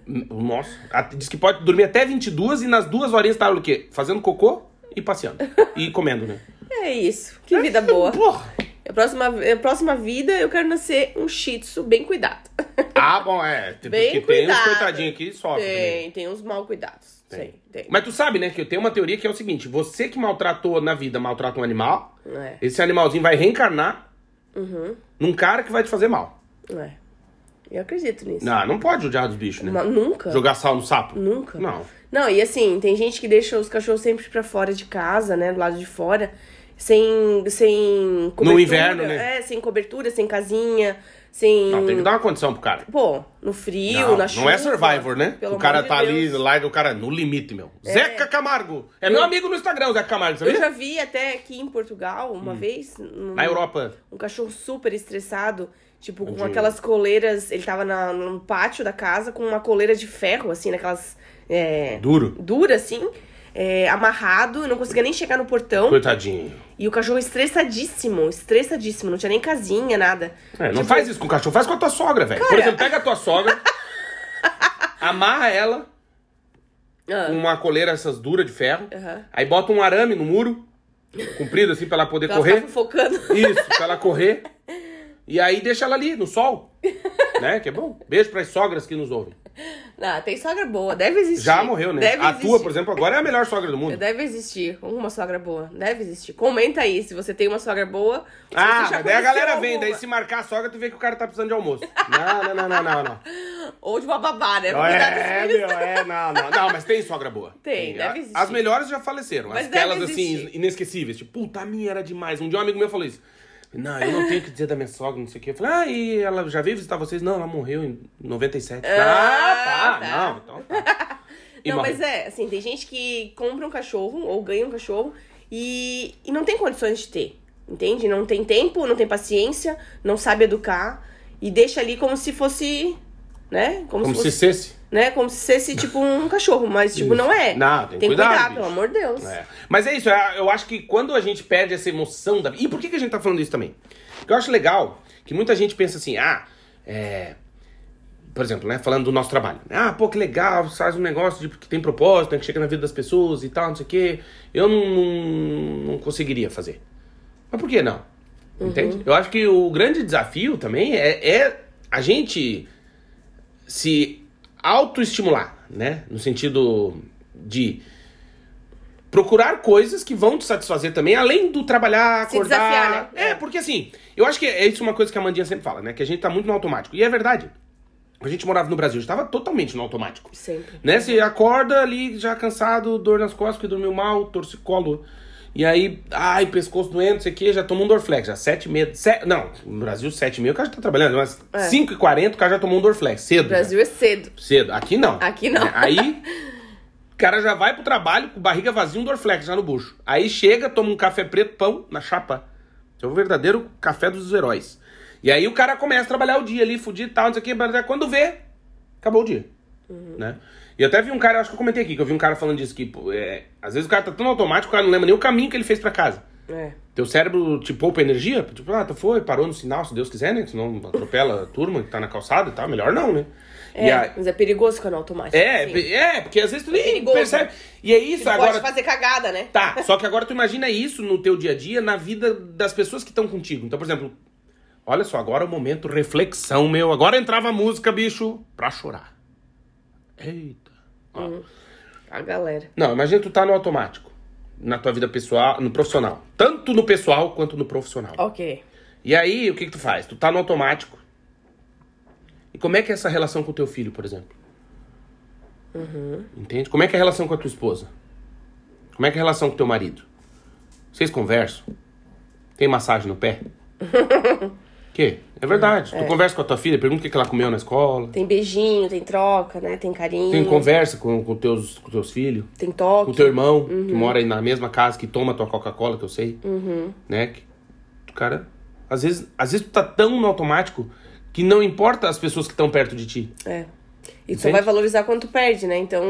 Nossa, a- diz que pode dormir até 22 e nas duas horinhas tá o quê? Fazendo cocô e passeando. E comendo, né? É isso. Que vida boa. Porra. A próxima, a próxima vida eu quero nascer um shih tzu bem cuidado. Ah, bom, é. Bem porque tem uns cuidado. coitadinhos aqui que sofrem. também. Tem, tem uns mal cuidados. Tem, tem. Mas tu sabe, né, que eu tenho uma teoria que é o seguinte: você que maltratou na vida, maltrata um animal, É, esse animalzinho vai reencarnar Uhum. num cara que vai te fazer mal. é. Eu acredito nisso. Não, não pode judiar dos bichos, né? Nunca. Jogar sal no sapo. Nunca. Não. Não, e assim, tem gente que deixa os cachorros sempre pra fora de casa, né? Do lado de fora, sem, sem cobertura. inverno, né? É, sem cobertura, sem casinha, sem... Não, tem que dar uma condição pro cara. Pô, no frio, Não, na chuva. não é Survivor, né? Pelo o cara amor de tá ali, larga o cara no limite, meu. Zeca Camargo. É meu amigo no Instagram, o Zeca Camargo, sabia? Eu já vi até aqui em Portugal, uma vez, num- Hum. Na Europa. um cachorro super estressado, tipo, com aquelas coleiras. Ele tava na, no pátio da casa com uma coleira de ferro, assim, naquelas. É, Duro. dura, assim, é, amarrado, não conseguia nem chegar no portão. Coitadinho. E o cachorro estressadíssimo, estressadíssimo, não tinha nem casinha, nada. É, não Tipo, faz isso com o cachorro, faz com a tua sogra, velho. Por exemplo, pega a tua sogra, amarra ela ah, com uma coleira essas duras de ferro, Aham. aí bota um arame no muro, comprido assim pra ela poder pra ela correr. fofocando. Isso, pra ela correr. E aí deixa ela ali, no sol. Né? Que é bom. Beijo pras sogras que nos ouvem. Não, tem sogra boa, deve existir. Já morreu, né? Deve a existir. tua, por exemplo, agora é a melhor sogra do mundo. Deve existir uma sogra boa, deve existir. Comenta aí se você tem uma sogra boa. se Ah, daí a galera vem, alguma. daí se marcar a sogra, tu vê que o cara tá precisando de almoço. Não, não, não, não, não, não. Ou de uma babá, né? Dos É, meu, é, não, não. Não, mas tem sogra boa. Tem, deve A- existir. As melhores já faleceram. Mas Aquelas, deve assim, inesquecíveis. Tipo, puta, a minha era demais. Um dia um amigo meu falou isso. Não, eu não tenho o que dizer da minha sogra, não sei o quê. Eu falei, ah, e ela já veio visitar vocês? Não, ela morreu em 97. Ah, tá, tá. não, então tá. E Não, morreu. mas é, assim, tem gente que compra um cachorro ou ganha um cachorro e, e não tem condições de ter, entende? Não tem tempo, não tem paciência, não sabe educar e deixa ali como se fosse, né? Como se se fosse, cesse. né? Como se fosse tipo um cachorro, mas tipo, Isso. não é. Não, tem que tem bicho. pelo amor de Deus. É. Mas é isso, é- eu acho que quando a gente perde essa emoção da E por que, que a gente tá falando isso também? Porque eu acho legal que muita gente pensa assim, ah, é. por exemplo, né, falando do nosso trabalho. Ah, pô, que legal, faz um negócio de, que tem propósito, né, que chega na vida das pessoas e tal, não sei o quê. Eu não, não, conseguiria fazer. Mas por que não? Entende? Eu acho que o grande desafio também é, é a gente se autoestimular, né? No sentido de procurar coisas que vão te satisfazer também, além do trabalhar, Se acordar. desafiar, né? É, porque assim, eu acho que é isso uma coisa que a Mandinha sempre fala, né? Que a gente tá muito no automático. E é verdade. A gente morava no Brasil, a gente tava totalmente no automático. Sempre. Né? Você acorda ali já cansado, dor nas costas, que dormiu mal, torcicolo. E aí, ai, pescoço doente, não sei o que, já tomou um Dorflex. Já sete e meia. se- não, no Brasil, sete e meia, o cara já tá trabalhando. Mas É. cinco e quarenta, o cara já tomou um Dorflex. Cedo. O já. Brasil é cedo. Cedo. Aqui não. Aqui não. É, Aí, o cara já vai pro trabalho com barriga vazia, um Dorflex já no bucho. Aí chega, toma um café preto, pão na chapa. É o verdadeiro café dos heróis. E aí o cara começa a trabalhar o dia ali, fudido e tal, não sei o que. mas Quando vê, acabou o dia. Né? E até vi um cara, acho que eu comentei aqui, que eu vi um cara falando disso, que pô, é, às vezes o cara tá tão automático, o cara não lembra nem o caminho que ele fez pra casa. É. Teu cérebro te poupa energia? Tipo, ah, tu foi, parou no sinal, se Deus quiser, né? Senão atropela a turma que tá na calçada e tal. Melhor não, né? É, a- mas é perigoso ficar no automático. é, sim. é, porque às vezes tu nem perigoso. percebe. E é isso, Você agora. pode fazer cagada, né? Tá, só que agora tu imagina isso no teu dia a dia, na vida das pessoas que estão contigo. Então, por exemplo, olha só, agora é o momento reflexão, meu. Agora entrava a música, bicho, pra chorar. Eita. Ó. A galera. Não, imagina tu tá no automático. Na tua vida pessoal, no profissional. Tanto no pessoal quanto no profissional. Ok. E aí, o que, que tu faz? Tu tá no automático. E como é que é essa relação com o teu filho, por exemplo? Entende? Como é que é a relação com a tua esposa? Como é que é a relação com o teu marido? Vocês conversam? Tem massagem no pé? que? É verdade. Tu conversa com a tua filha, pergunta o que ela comeu na escola. Tem beijinho, tem troca, né? Tem carinho. Tem conversa com, com, teus, com teus filhos. Tem toque. Com o teu irmão, que mora aí na mesma casa, que toma tua Coca-Cola, que eu sei. Uhum. Né? Que, cara, às vezes, às vezes tu tá tão no automático que não importa as pessoas que estão perto de ti. É. E tu só vai valorizar quando tu perde, né? Então.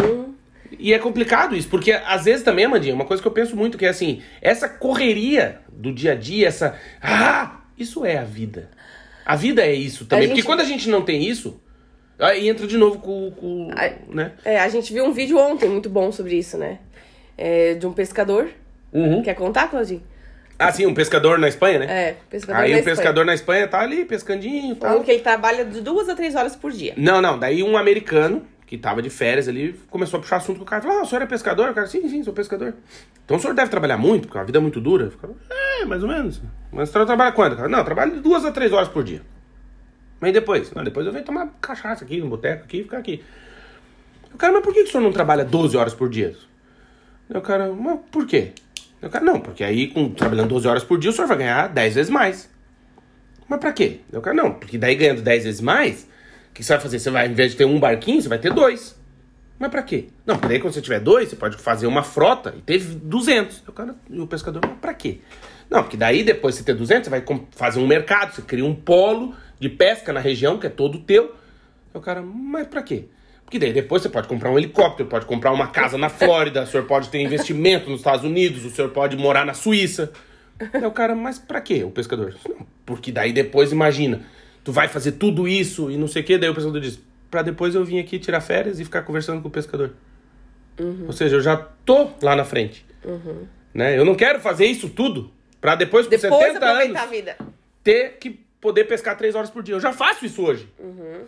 E é complicado isso, porque às vezes também, Amandinha, uma coisa que eu penso muito que é assim, essa correria do dia a dia, essa. Ah! Isso é a vida. A vida é isso também. A gente- Porque quando a gente não tem isso, aí entra de novo com. com Ai. né? É, a gente viu um vídeo ontem muito bom sobre isso, né? É, de um pescador. Uhum. Quer contar, Claudinho? Ah, sim, um pescador na Espanha, né? É, pescador Aí na o Espanha. pescador na Espanha tá ali pescandinho e tal. Falando que ele trabalha de duas a três horas por dia. Não, não. Daí um americano que tava de férias ali começou a puxar assunto com o cara. Falou: Ah, o senhor é pescador? O cara, sim, sim, sou pescador. Então o senhor deve trabalhar muito, porque a vida é muito dura. Ficava, é, mais ou menos. Mas o senhor trabalha quando? Cara, não, eu trabalho duas a três horas por dia. Mas depois? Não, depois eu venho tomar cachaça aqui no boteco aqui e ficar aqui. O cara, mas por que o senhor não trabalha 12 horas por dia? O cara, mas por quê? O cara, não, porque aí com, trabalhando 12 horas por dia o senhor vai ganhar 10 vezes mais. Mas pra quê? O cara, não, porque daí ganhando 10 vezes mais, o que você vai fazer? Você vai, ao invés de ter um barquinho, você vai ter dois. Mas pra quê? Não, porque daí quando você tiver dois, você pode fazer uma frota e ter 200. Daí O cara, e o pescador, mas pra quê? Não, porque daí depois de você ter 200, você vai fazer um mercado, você cria um polo de pesca na região, que é todo teu. O cara, mas pra quê? Porque daí depois você pode comprar um helicóptero, pode comprar uma casa na Flórida, o senhor pode ter investimento nos Estados Unidos, o senhor pode morar na Suíça. Daí o cara, mas pra quê? O pescador, não, porque daí depois, imagina, tu vai fazer tudo isso e não sei o quê, daí o pescador diz, pra depois eu vir aqui tirar férias e ficar conversando com o pescador. Ou seja, eu já tô lá na frente. Né? Eu não quero fazer isso tudo pra depois, com Depois 70 aproveitar a anos, vida. ter que poder pescar três horas por dia. Eu já faço isso hoje.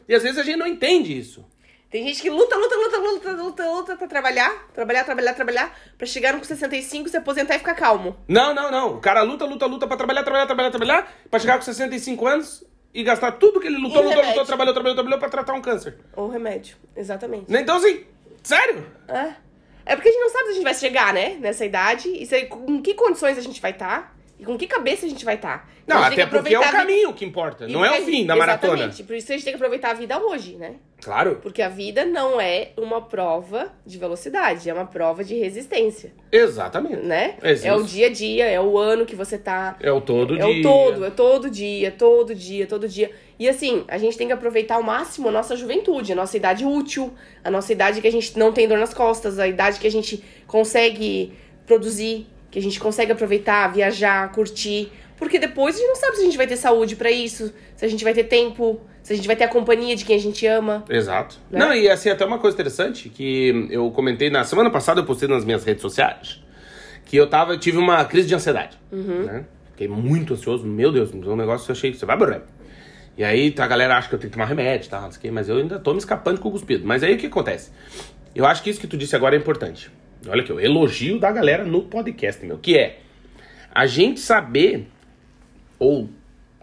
E às vezes a gente não entende isso. Tem gente que luta, luta, luta, luta, luta, luta pra trabalhar, trabalhar, trabalhar, trabalhar, pra chegar no 65, se aposentar e ficar calmo. Não, não, não. O cara luta, luta, luta pra trabalhar, trabalhar, trabalhar, trabalhar, pra chegar com 65 anos e gastar tudo que ele lutou, lutou, lutou, trabalhou, trabalhou, trabalhou pra tratar um câncer. Ou remédio, exatamente. Né? Então, assim, sério? É. É porque a gente não sabe se a gente vai chegar, né? Nessa idade. E se, com que condições a gente vai estar. E com que cabeça a gente vai estar. Não, até porque é o vida- caminho que importa, não é o fim da maratona. Exatamente. Por isso a gente tem que aproveitar a vida hoje, né? Claro. Porque a vida não é uma prova de velocidade, é uma prova de resistência, Exatamente. né? Existe. É o dia a dia, é o ano que você tá. É o todo É dia. o todo, é todo dia, todo dia, todo dia. E assim, a gente tem que aproveitar ao máximo a nossa juventude, a nossa idade útil, a nossa idade que a gente não tem dor nas costas, a idade que a gente consegue produzir, que a gente consegue aproveitar, viajar, curtir. Porque depois a gente não sabe se a gente vai ter saúde pra isso, se a gente vai ter tempo, se a gente vai ter a companhia de quem a gente ama. Exato. Né? Não, e assim, até uma coisa interessante que eu comentei na semana passada, eu postei nas minhas redes sociais, que eu tava, eu tive uma crise de ansiedade. Né? Fiquei muito ansioso, meu Deus, um negócio eu achei que você vai morrer. E aí a galera acha que eu tenho que tomar remédio quê, mas eu ainda tô me escapando com o cuspido. Mas aí o que acontece? Eu acho que isso que tu disse agora é importante. Olha aqui, o elogio da galera no podcast, meu, que é a gente saber ou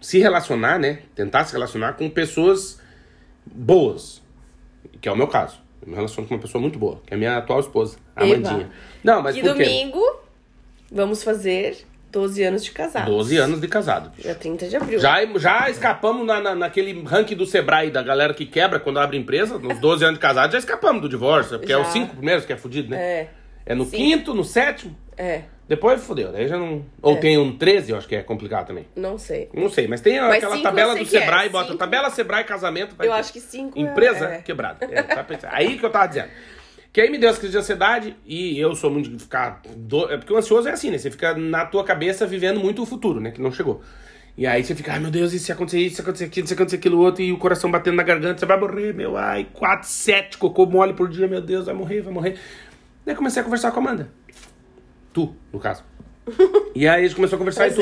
se relacionar, né? Tentar se relacionar com pessoas boas, que é o meu caso. Eu me relaciono com uma pessoa muito boa, que é a minha atual esposa, a Eba. Amandinha. Não, mas e por quê? domingo, vamos fazer 12 anos de casado. 12 anos de casado. Dia 30 de abril. Já, já escapamos na, na- naquele ranking do Sebrae da galera que quebra quando abre empresa, nos 12 anos de casado, já escapamos do divórcio, porque é Já. os cinco primeiros que é fudido, né? É, É no Sim. quinto, no sétimo, é, depois fodeu, daí já não... Ou É. tem um 13, eu acho que é complicado também. não sei. Não sei, mas tem Mas aquela cinco eu tabela sei do que é, Sebrae, bota cinco- tabela Sebrae casamento. vai Eu ter. acho que 5 Empresa é, é. quebrada. É, tá pensando. Aí que eu tava dizendo. Que aí me deu as crises de ansiedade e eu sou muito de ficar. Do... É porque o ansioso é assim, né? Você fica na tua cabeça vivendo muito o futuro, né? Que não chegou. E aí você fica, ai meu Deus, e se acontecer isso, se acontecer aquilo, se acontecer aquilo outro, e o coração batendo na garganta, você vai morrer, meu, ai, 4, 7 cocô mole por dia, meu Deus, vai morrer, vai morrer. Daí comecei a conversar com a Amanda. Tu, no caso. E aí a gente começou a conversar e tu.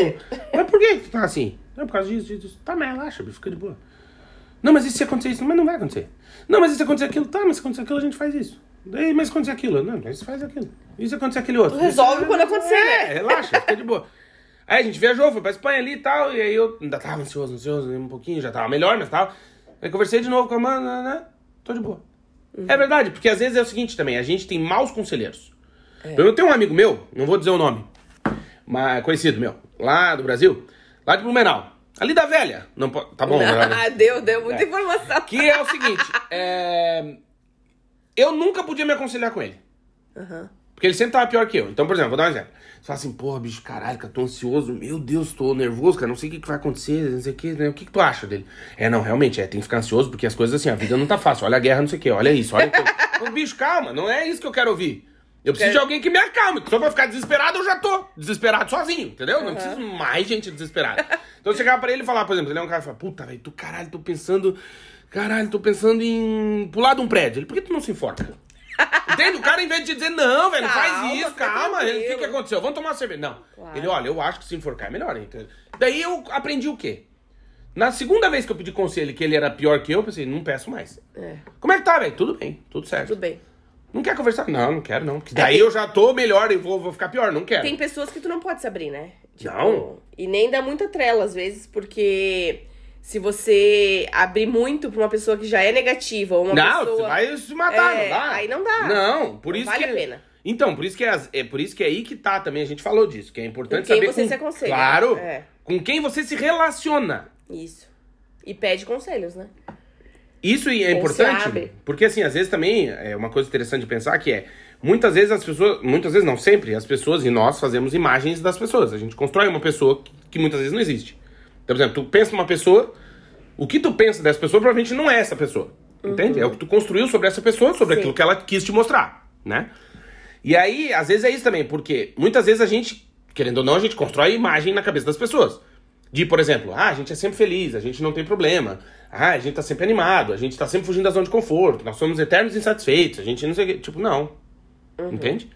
Mas por que tu tá assim? Não, por causa disso, disso, disso. Tá, mas relaxa, fica de boa. Não, mas e se acontecer isso? Mas não vai acontecer. Não, mas e se acontecer aquilo? Tá, mas se acontecer aquilo, a gente faz isso. Daí, mas se acontecer aquilo? Não, mas faz aquilo. E se acontecer aquele outro? Tu resolve Isso- quando acontecer, É, né? relaxa, fica de boa. Aí a gente viajou, foi pra Espanha ali e tal, e aí eu ainda tava ansioso, ansioso, um pouquinho, já tava melhor, mas tava. Aí conversei de novo com a Amanda, né? Tô de boa. É verdade, porque às vezes é o seguinte também, a gente tem maus conselheiros. Eu tenho um amigo meu, não vou dizer o nome, mas conhecido meu, lá do Brasil, lá de Blumenau, ali da velha. Não Tá bom? Ah, deu, deu muita É. informação. Que é o seguinte, é, eu nunca podia me aconselhar com ele. Aham. Porque ele sempre tava pior que eu. Então, por exemplo, vou dar um exemplo. Você fala assim, porra, bicho, caralho, cara, tô ansioso. Meu Deus, tô nervoso, cara, não sei o que, que vai acontecer, não sei o que, né? O que, que tu acha dele? É, não, realmente, é, tem que ficar ansioso, porque as coisas assim, a vida não tá fácil. Olha a guerra, não sei o que, olha isso, olha. Ô, bicho, calma, não é isso que eu quero ouvir. Eu preciso de alguém que me acalme. Só pra ficar desesperado, eu já tô desesperado sozinho, entendeu? Não preciso mais gente desesperada. Então eu chegava pra ele e falar, por exemplo, ele é um cara que fala, puta, velho, tu caralho, tô pensando. Caralho, tô pensando em pular de um prédio. Ele, por que tu não se enforca? Entende? O cara, em vez de dizer, não, velho, não faz Calma, isso, calma. O que, que aconteceu? Vamos tomar uma cerveja. Não. Claro. Ele, olha, eu acho que se enforcar é melhor. Então... Daí eu aprendi o quê? Na segunda vez que eu pedi conselho que ele era pior que eu, eu pensei, não peço mais. É, Como é que tá, velho? Tudo bem, tudo certo. tudo bem. Não quer conversar? Não, não quero, não. Porque daí eu já tô melhor e vou, vou ficar pior, não quero. Tem pessoas que tu não pode se abrir, né? Não. E nem dá muita trela, às vezes, porque se você abrir muito pra uma pessoa que já é negativa ou uma não, pessoa. você vai se matar, É, não dá. aí não dá. Não, por Não isso vale que... a pena. Então, por isso que é, é por isso que é aí que tá também, a gente falou disso, que é importante Com quem saber você com... se aconselha. Claro, É. com quem você se relaciona. Isso. E pede conselhos, né? Isso é importante, porque assim, às vezes também é uma coisa interessante de pensar que é, muitas vezes as pessoas, muitas vezes não, sempre, as pessoas e nós fazemos imagens das pessoas. A gente constrói uma pessoa que, que muitas vezes não existe. Então, por exemplo, tu pensa numa pessoa, o que tu pensa dessa pessoa provavelmente não é essa pessoa. Entende? É o que tu construiu sobre essa pessoa, sobre Uhum. Sim. aquilo que ela quis te mostrar, né? E aí, às vezes é isso também, porque muitas vezes a gente, querendo ou não, a gente constrói imagem na cabeça das pessoas. De, por exemplo, ah, a gente é sempre feliz, a gente não tem problema. Ah, a gente tá sempre animado, a gente tá sempre fugindo da zona de conforto, nós somos eternos insatisfeitos, a gente não sei o quê. Tipo, não. Uhum. Entende?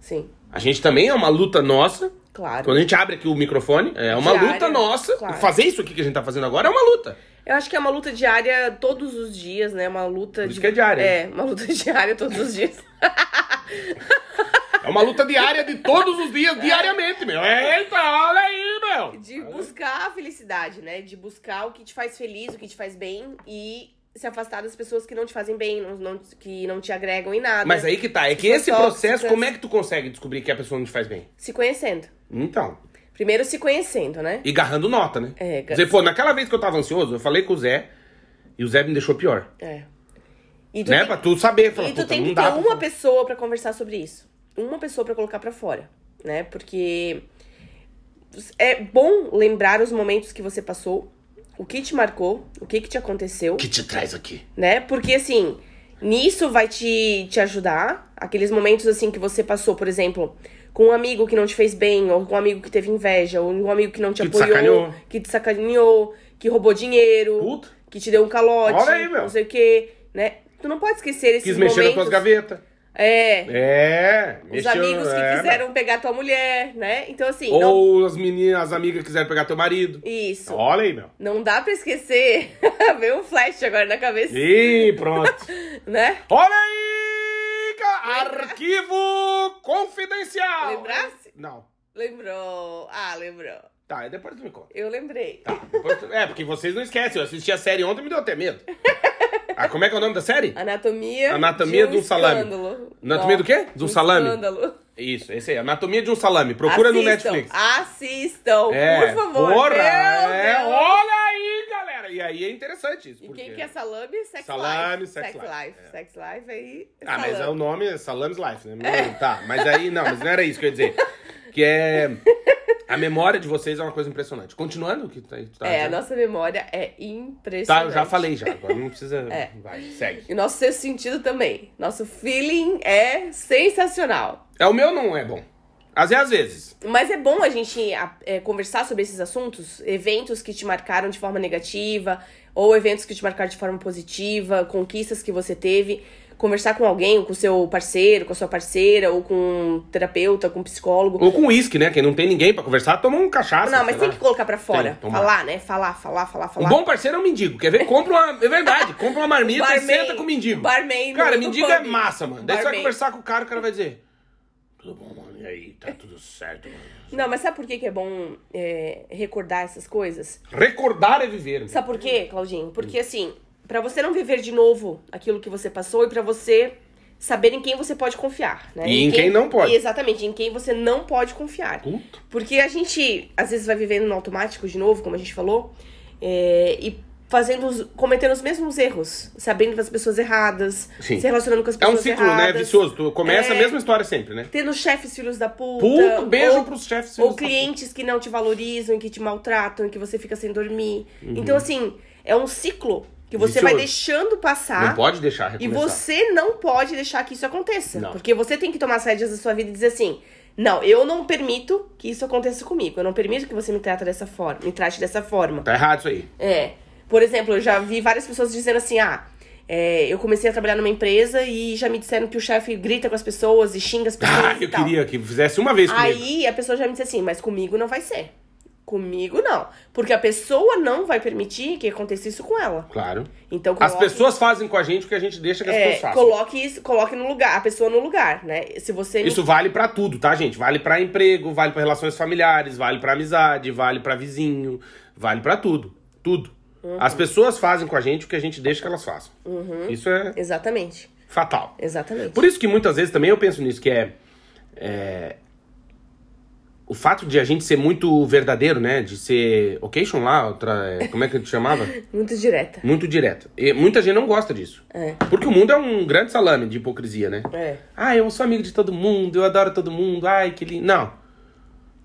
Sim, A gente também é uma luta nossa. Claro. Quando a gente abre aqui o microfone, é uma Diária, luta nossa. claro. Fazer isso aqui que a gente tá fazendo agora é uma luta. Eu acho que é uma luta diária todos os dias, né? Uma luta Por isso de... que é diária. É, uma luta diária todos os dias. É uma luta diária de todos os dias, diariamente, meu. Eita, olha aí, meu. De buscar a felicidade, né? De buscar o que te faz feliz, o que te faz bem e se afastar das pessoas que não te fazem bem, não, não- que não te agregam em nada. Mas aí que tá, é que Pessoas esse processo, tóxicas. como é que tu consegue descobrir que a pessoa não te faz bem? Se conhecendo. Então, Primeiro se conhecendo, né? e garrando nota, né? É, Dizer, pô, naquela vez que eu tava ansioso, eu falei com o Zé, e o Zé me deixou pior. É. E tu Né? tem, Pra tu saber, falar, e tu tem que ter pra uma falar. pessoa pra conversar sobre isso. Uma pessoa pra colocar pra fora, né? Porque é bom lembrar os momentos que você passou, o que te marcou, o que que te aconteceu, O que te traz aqui? né? Porque assim, nisso vai te, te ajudar Aqueles momentos assim que você passou, por exemplo, com um amigo que não te fez bem, ou com um amigo que teve inveja, ou um amigo que não te Que te apoiou, sacaneou. que te sacaneou, que roubou dinheiro, Puta. que te deu um calote, Olha aí, meu. não sei o quê, né? Tu não pode esquecer esses Quis mexer nas momentos. tuas gavetas. É. É. Os mexeu, amigos que é, quiseram pegar tua mulher, né? Então, assim, não... Ou as meninas, as amigas quiseram pegar teu marido. Isso. Olha aí, meu. Não dá pra esquecer. Veio um flash agora na cabeça, Ih, pronto. né? Olha aí! ca- Arquivo confidencial. Lembrasse? Não. Lembrou. Ah, lembrou. Tá, depois tu me conta. Eu lembrei. Tá, tu- É, porque vocês não esquecem. Eu assisti a série ontem e me deu até medo. Ah, como é que é o nome da série? Anatomia, Anatomia de um salame. escândalo. Anatomia do quê? De um salame? escândalo. Isso, esse aí. Anatomia de um salame. Procura no Assistam, Netflix. Assistam, É, por favor. porra, é, Deus. olha aí, galera. E aí é interessante isso. E porque- quem que é salame? Sex Salame, life. sex sex life, life. é. Sex life aí. Ah, mas é o salame. nome é Salames Life, né? Tá, mas aí, não, mas não era isso que eu ia dizer. Que é. A memória de vocês é uma coisa impressionante. Continuando o que tu tá, tu tá É, a dizendo? nossa memória é Tá, impressionante. eu já falei já. Agora não precisa. É. Vai, segue. E nosso sexto sentido também. Nosso feeling é sensacional. É, o meu não é bom. Às vezes, às vezes. Mas é bom a gente é, conversar sobre esses assuntos, eventos que te marcaram de forma negativa, ou eventos que te marcaram de forma positiva, conquistas que você teve. Conversar com alguém, com seu parceiro, com a sua parceira, ou com um terapeuta, com um psicólogo. Ou com uísque, né? Quem não tem ninguém pra conversar, toma um cachaça. Não, mas tem lá. que colocar pra fora. Tem, falar, né? Falar, falar, falar, Um falar. bom parceiro é um mendigo. Quer ver? Compra uma. É verdade. Compra uma marmita e Barman. senta com o mendigo. Barman Cara, mendigo é massa, mano. Daí você vai conversar com o cara, o cara vai dizer. Tudo bom, mano? E aí? Tá tudo certo, mano? Não, mas sabe por que, que é bom é, recordar essas coisas? Recordar é viver. Sabe por quê, Claudinho? Porque assim, pra você não viver de novo aquilo que você passou e pra você saber em quem você pode confiar, né? E em quem não pode. Exatamente, em quem você não pode confiar. Puta. Porque a gente, às vezes, vai vivendo no automático de novo, como a gente falou, é, e fazendo, os- cometendo os mesmos erros, sabendo das pessoas erradas, Sim. se relacionando com as É um pessoas ciclo, erradas. né? Vicioso. Tu começa É. a mesma história sempre, né? Tendo chefes filhos da puta. Puta, beijo ou- pros chefes. ou filhos da clientes que não te valorizam, e que te maltratam, e que você fica sem dormir. Uhum. Então, assim, é um ciclo que você vai Vicioso. deixando passar. Não pode deixar E recomeçar. você não pode deixar que isso aconteça. Não. Porque você tem que tomar as rédeas da sua vida e dizer assim: não, eu não permito que isso aconteça comigo. Eu não permito que você me trate dessa forma, me trate dessa forma. Tá errado isso aí. É. Por exemplo, eu já vi várias pessoas dizendo assim: ah, é, eu comecei a trabalhar numa empresa e já me disseram que o chefe grita com as pessoas e xinga as pessoas. Ah, e eu tal. queria que fizesse uma vez comigo. Aí a pessoa já me disse assim, mas comigo não vai ser. Comigo não. Porque a pessoa não vai permitir que aconteça isso com ela. Claro. Então As coloque, pessoas fazem com a gente o que a gente deixa que as é, pessoas façam. coloque, isso- coloque no lugar, a pessoa no lugar, né? Se você Isso vale pra tudo, tá, gente? Vale pra emprego, vale pra relações familiares, vale pra amizade, vale pra vizinho, vale pra tudo. Tudo. Uhum. As pessoas fazem com a gente o que a gente deixa que elas façam. Isso é Exatamente. fatal. Exatamente. Por isso que muitas vezes também eu penso nisso, que é, é, o fato de a gente ser muito verdadeiro, né? De ser occasion lá, outra, é, como é que a gente chamava? Muito direta. Muito direto. E muita gente não gosta disso. É. Porque o mundo é um grande salame de hipocrisia, né? É. Ah, eu sou amigo de todo mundo, eu adoro todo mundo, ai, que lindo. Não.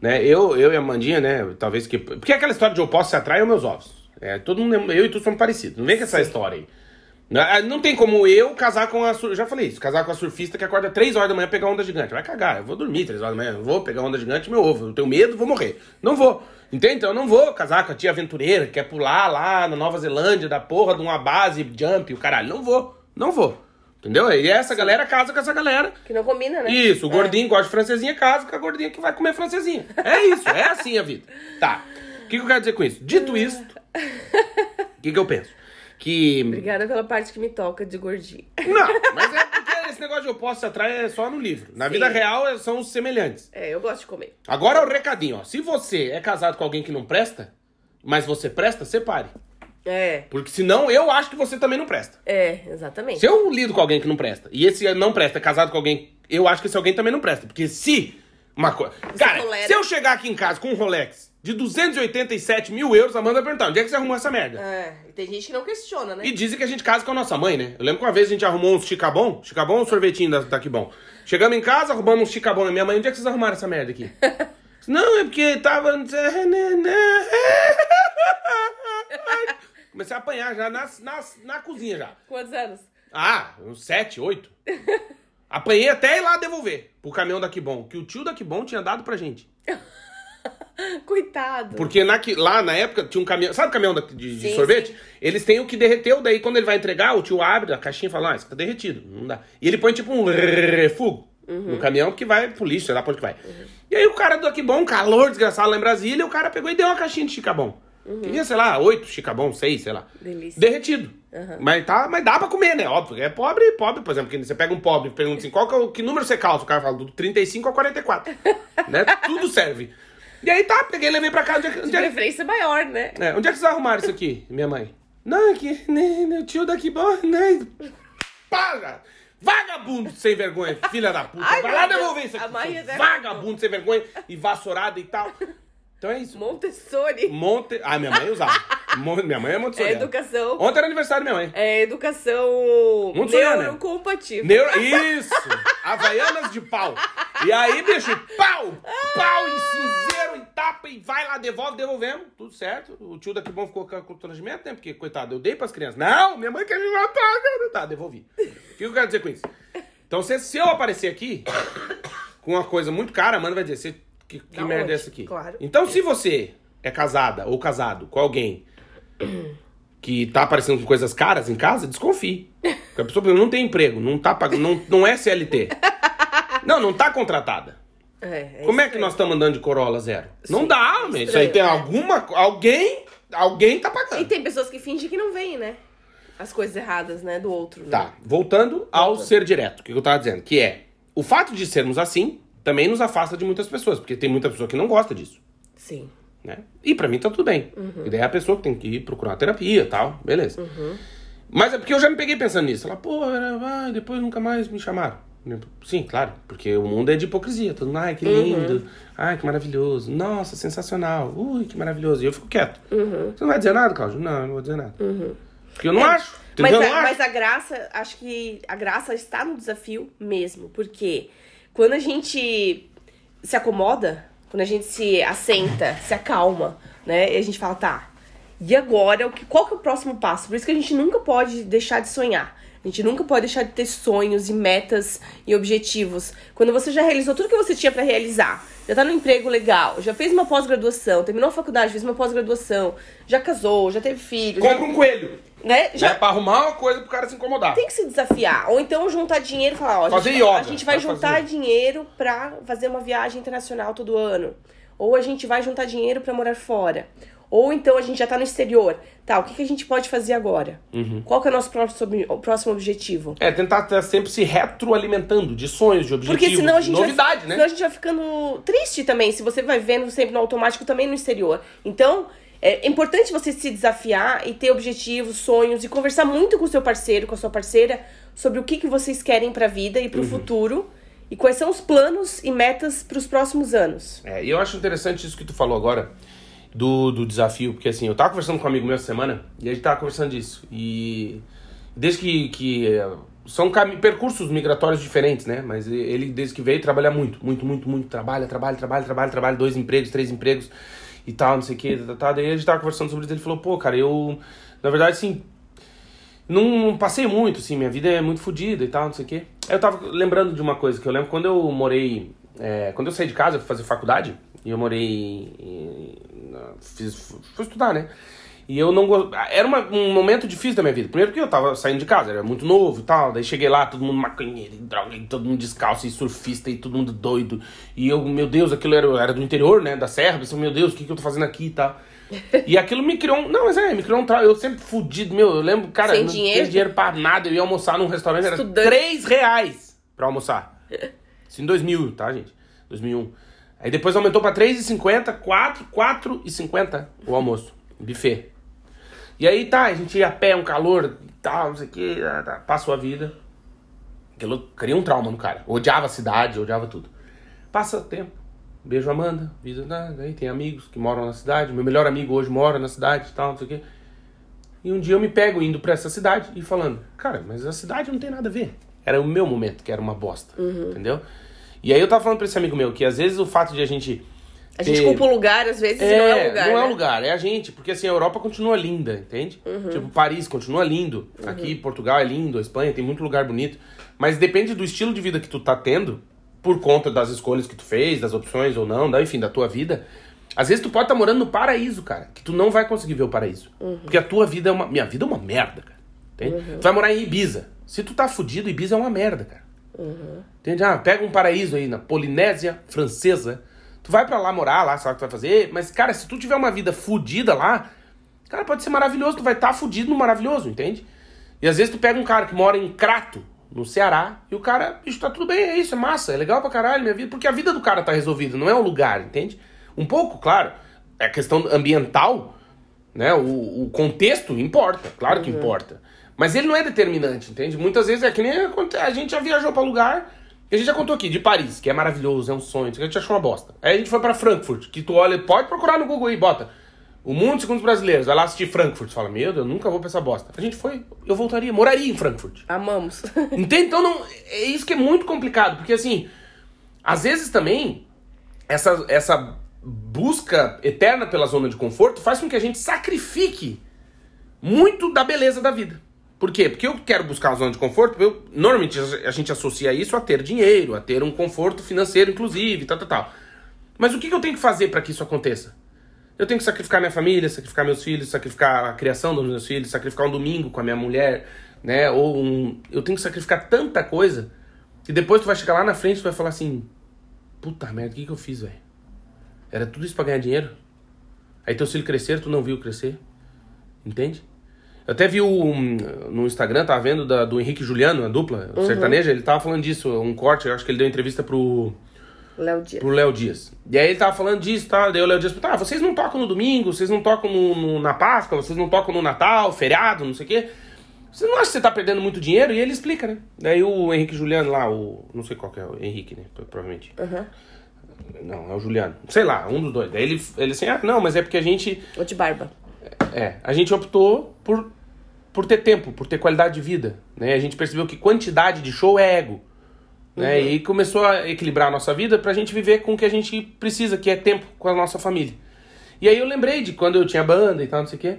Né? Eu, eu e a Mandinha, né? Talvez que. Porque aquela história de eu posso se atrai aos meus ovos. É, todo mundo, é- eu e tu somos parecidos. Não vem com essa história aí. Não, não tem como eu casar com a. sur- Já falei isso, casar com a surfista que acorda 3 horas da manhã pegar onda gigante. Vai cagar, eu vou dormir 3 horas da manhã. Vou pegar onda gigante, meu ovo. Eu tenho medo, vou morrer. Não vou. Entende? Então eu não vou casar com a tia aventureira que quer pular lá na Nova Zelândia da porra de uma base jump, o caralho. Não vou. Não vou. Entendeu? E essa galera casa com essa galera. Que não combina, né? Isso, o É. gordinho gosta de francesinha, casa com a gordinha que vai comer francesinha. É isso, é assim a vida. Tá. O que, que eu quero dizer com isso? Dito isso, o que, que eu penso? Que. Obrigada pela parte que me toca de gordinho. Não, mas é porque esse negócio de eu posso se atrair é só no livro. Na vida real é- são os semelhantes. É, eu gosto de comer. Agora o recadinho, ó. Se você é casado com alguém que não presta, mas você presta, separe. É, Porque senão eu acho que você também não presta. é, exatamente. Se eu lido com alguém que não presta, e esse não presta é casado com alguém, eu acho que esse alguém também não presta. Porque se uma coisa. Cara, tolera. se eu chegar aqui em casa com um Rolex de 287 mil euros, a Amanda vai perguntar: onde é que você arrumou essa merda? É, e tem gente que não questiona, né? E dizem que a gente casa com a nossa mãe, né? Eu lembro que uma vez a gente arrumou uns chicabom, chicabom ou sorvetinho da, daqui bom. Chegamos em casa, arrumamos uns chicabom. E minha mãe, onde é que vocês arrumaram essa merda aqui? não, é porque tava. Comecei a apanhar já na, na, na cozinha já. Quantos anos? Ah, uns sete, oito. Apanhei até ir lá devolver pro caminhão da Kibon, que o tio da Kibon tinha dado pra gente. Coitado. Porque na, lá na época tinha um caminhão. Sabe o caminhão de, de Sim, sorvete? sim. Eles têm o que derreteu, daí quando ele vai entregar, o tio abre a caixinha e fala: Ah, isso tá derretido. Não dá. E ele põe tipo um refugo no caminhão que vai pro lixo, sei lá pra onde que vai. E aí o cara do Aquibom, um calor desgraçado lá em Brasília, o cara pegou e deu uma caixinha de chicabom. Tinha, sei lá, oito chicabom, seis, sei lá. Delícia. Derretido. Mas, tá, mas dá pra comer, né? Óbvio. É pobre, pobre, por exemplo, que você pega um pobre e pergunta assim, qual que, é o, que número você calça? O cara fala do 35 ao 44. né? Tudo serve. E aí tá, peguei e levei pra casa. Onde é, que- De onde é, preferência maior, né? é, onde é que vocês arrumaram isso aqui, minha mãe? Não, é que né, meu tio daqui bom, né? Para! Vagabundo sem vergonha, filha da puta. Ai, Vai lá Deus, devolver isso aqui. Vagabundo sem vergonha e vassourada e tal. Então é isso. Montessori. Monte... Ah, minha mãe usava. Mon- Minha mãe é Montessori. É educação. Ontem era aniversário da minha mãe. É educação neurocompatível. Neuro... Isso! Havaianas de pau. E aí, bicho, pau! Pau em cinzeiro, e vai lá, devolve, devolvemos. Tudo certo. O tio daqui bom ficou com constrangimento, né? Porque, coitado, eu dei pras crianças. Não, minha mãe quer me matar, cara. Tá, devolvi. O que eu quero dizer com isso? Então, se, se eu aparecer aqui com uma coisa muito cara, a Amanda vai dizer, que, que Da merda é essa aqui? Claro. Então, se você é casada ou casado com alguém que tá aparecendo com coisas caras em casa, desconfie. Porque a pessoa não tem emprego, não, tá pag... não, não é CLT. Não, não tá contratada. É, Como é que nós estamos andando de Corolla zero? Não Sim, dá, homem. Isso aí tem é. alguma. Alguém. Alguém tá E pagando. tem pessoas que fingem que não veem, né? As coisas erradas, né? Do outro. Né? Tá, voltando ao ser direto, o que eu tava dizendo, que é o fato de sermos assim também nos afasta de muitas pessoas, porque tem muita pessoa que não gosta disso. Sim. né? E pra mim tá tudo bem. E daí é a pessoa que tem que ir procurar uma terapia e tal, beleza. Mas é porque eu já me peguei pensando nisso. Ela, pô, vai, depois nunca mais me chamaram. Sim, claro, porque o mundo é de hipocrisia. Todo mundo, ai, que lindo, ai, que maravilhoso, nossa, sensacional, ui, que maravilhoso. E eu fico quieto. Você não vai dizer nada, Cláudio? Não, eu não vou dizer nada. Porque eu não acho. Mas a, não acho. mas a graça, acho que a graça está no desafio mesmo. Porque quando a gente se acomoda, quando a gente se assenta, se acalma, né? E a gente fala, tá, e agora, o que, qual que é o próximo passo? Por isso que a gente nunca pode deixar de sonhar. A gente nunca pode deixar de ter sonhos e metas e objetivos. Quando você já realizou tudo que você tinha pra realizar, já tá no emprego legal, já fez uma pós-graduação, terminou a faculdade, fez uma pós-graduação, já casou, já teve filho, já, Compra um coelho. né? Já Né? Pra arrumar uma coisa pro cara se incomodar. tem que se desafiar. Ou então juntar dinheiro e falar, ó, a gente, yoga, a gente vai juntar fazer. dinheiro pra fazer uma viagem internacional todo ano. Ou a gente vai juntar dinheiro pra morar fora. Ou então a gente já tá no exterior. Tá, o que, que a gente pode fazer agora? Uhum. Qual que é o nosso próximo, o próximo objetivo? É, tentar estar sempre se retroalimentando de sonhos, de objetivos, Porque senão a gente novidade, vai, né? senão a gente vai ficando triste também, se você vai vendo sempre no automático também no exterior. Então, é importante você se desafiar e ter objetivos, sonhos e conversar muito com o seu parceiro, com a sua parceira sobre o que, que vocês querem pra vida e pro Uhum. futuro e quais são os planos e metas pros próximos anos. É, e eu acho interessante isso que tu falou agora, do, do desafio, porque assim, eu tava conversando com um amigo meu essa semana, e a gente tava conversando disso, e desde que, que é, são percursos migratórios diferentes, né, mas ele desde que veio trabalha muito, muito, muito, muito, trabalha, trabalha, trabalha, trabalha, trabalha, dois empregos, três empregos, e tal, não sei o que, tá, tá, daí a gente tava conversando sobre isso, ele falou, pô, cara, eu, na verdade, assim, não, passei muito, assim, minha vida é muito fodida e tal, não sei o. Aí eu tava lembrando de uma coisa que eu lembro quando eu morei. é, quando eu saí de casa, fui fazer faculdade, e eu morei. Fiz, fui estudar, né? E eu não go- Era uma- um momento difícil da minha vida. Primeiro porque eu tava saindo de casa, era muito novo e tal. Daí cheguei lá, todo mundo maconheiro, e droga, e todo mundo descalço, e surfista, e todo mundo doido. E eu, meu Deus, aquilo era, era do interior, né? Da serra. Eu pensei, meu Deus, o que, que eu tô fazendo aqui e tal. E aquilo me criou um. Não, mas é, me criou um trauma. Eu sempre fudido, meu. Eu lembro, cara, Sem não dinheiro? tinha dinheiro pra nada. Eu ia almoçar num restaurante, era Estudante. 3 reais pra almoçar. Isso em 2000, tá, gente? 2001. Aí depois aumentou pra 3,50, 4, 4,50 o almoço. Buffet. E aí tá, a gente ia a pé, um calor tal, não sei o que, tá, tá, passou a vida. Aquilo cria um trauma no cara. Odiava a cidade, odiava tudo. Passa o tempo. Beijo Amanda, vida, né? Aí tem amigos que moram na cidade. Meu melhor amigo hoje mora na cidade e tal, não sei o quê. E um dia eu me pego indo pra essa cidade e falando, cara, mas a cidade não tem nada a ver. Era o meu momento, que era uma bosta. Entendeu? E aí eu tava falando pra esse amigo meu que às vezes o fato de a gente A gente culpa o lugar, às vezes, e não é o lugar. não é né? o lugar, é a gente. Porque assim, a Europa continua linda, entende? Uhum. Tipo, Paris continua lindo. Aqui, Portugal é lindo, a Espanha tem muito lugar bonito. Mas depende do estilo de vida que tu tá tendo, por conta das escolhas que tu fez, das opções ou não, da, enfim, da tua vida. Às vezes tu pode estar morando no paraíso, cara, que tu não vai conseguir ver o paraíso. Uhum. Porque a tua vida é uma. Minha vida é uma merda, cara. Entende? Tu vai morar em Ibiza. Se tu tá fudido, Ibiza é uma merda, cara. Entende? Ah, pega um paraíso aí na Polinésia Francesa. Tu vai pra lá morar, lá, sabe o que tu vai fazer. Mas, cara, se tu tiver uma vida fudida lá, cara, pode ser maravilhoso. Tu vai estar tá fudido no maravilhoso, entende? E às vezes tu pega um cara que mora em Crato, no Ceará, e o cara, bicho, tá tudo bem, é isso, é massa, é legal pra caralho minha vida. Porque a vida do cara tá resolvida, não é o lugar, entende? Um pouco, claro, é questão ambiental, né? O, o contexto importa, claro que importa. Mas ele não é determinante, entende? Muitas vezes é que nem a gente já viajou pra lugar, que a gente já contou aqui, de Paris, que é maravilhoso, é um sonho, aqui a gente achou uma bosta. Aí a gente foi pra Frankfurt, que tu olha, pode procurar no Google aí, bota. O mundo segundo os brasileiros, vai lá assistir Frankfurt. Fala, meu Deus, eu nunca vou pra essa bosta. A gente foi, eu voltaria, moraria em Frankfurt. Amamos. Entende? Então não, é isso que é muito complicado, porque assim, às vezes também essa, essa busca eterna pela zona de conforto faz com que a gente sacrifique muito da beleza da vida. Por quê? Porque eu quero buscar uma zona de conforto, eu, normalmente a gente associa isso a ter dinheiro, a ter um conforto financeiro, inclusive, tal, tal, tal. Mas o que eu tenho que fazer para que isso aconteça? Eu tenho que sacrificar minha família, sacrificar meus filhos, sacrificar a criação dos meus filhos, sacrificar um domingo com a minha mulher, né? Ou um... Eu tenho que sacrificar tanta coisa que depois tu vai chegar lá na frente e vai falar assim: Puta merda, o que, que eu fiz, velho? Era tudo isso pra ganhar dinheiro? Aí teus filhos cresceram, tu não viu crescer? Entende? Eu até vi um, no Instagram, tava vendo da- do Henrique Juliano, a dupla, o sertanejo, ele tava falando disso, um corte, eu acho que ele deu entrevista pro Léo Dias. pro Léo Dias. E aí ele tava falando disso, tá? Daí o Léo Dias ah, vocês não tocam no domingo, vocês não tocam no, no- na Páscoa, vocês não tocam no Natal, feriado, não sei o quê. Você não acha que você tá perdendo muito dinheiro? E ele explica, né? Daí o Henrique Juliano lá, o. Não sei qual que é, o Henrique, né? Provavelmente. Aham. Não, é o Juliano. Sei lá, um dos dois. Daí ele, ele assim, ah, não, mas é porque a gente. O de barba. É, a gente optou por, por ter tempo, por ter qualidade de vida. Né? A gente percebeu que quantidade de show é ego. Né? E aí começou a equilibrar a nossa vida pra gente viver com o que a gente precisa, que é tempo com a nossa família. E aí eu lembrei de quando eu tinha banda e tal, não sei o quê.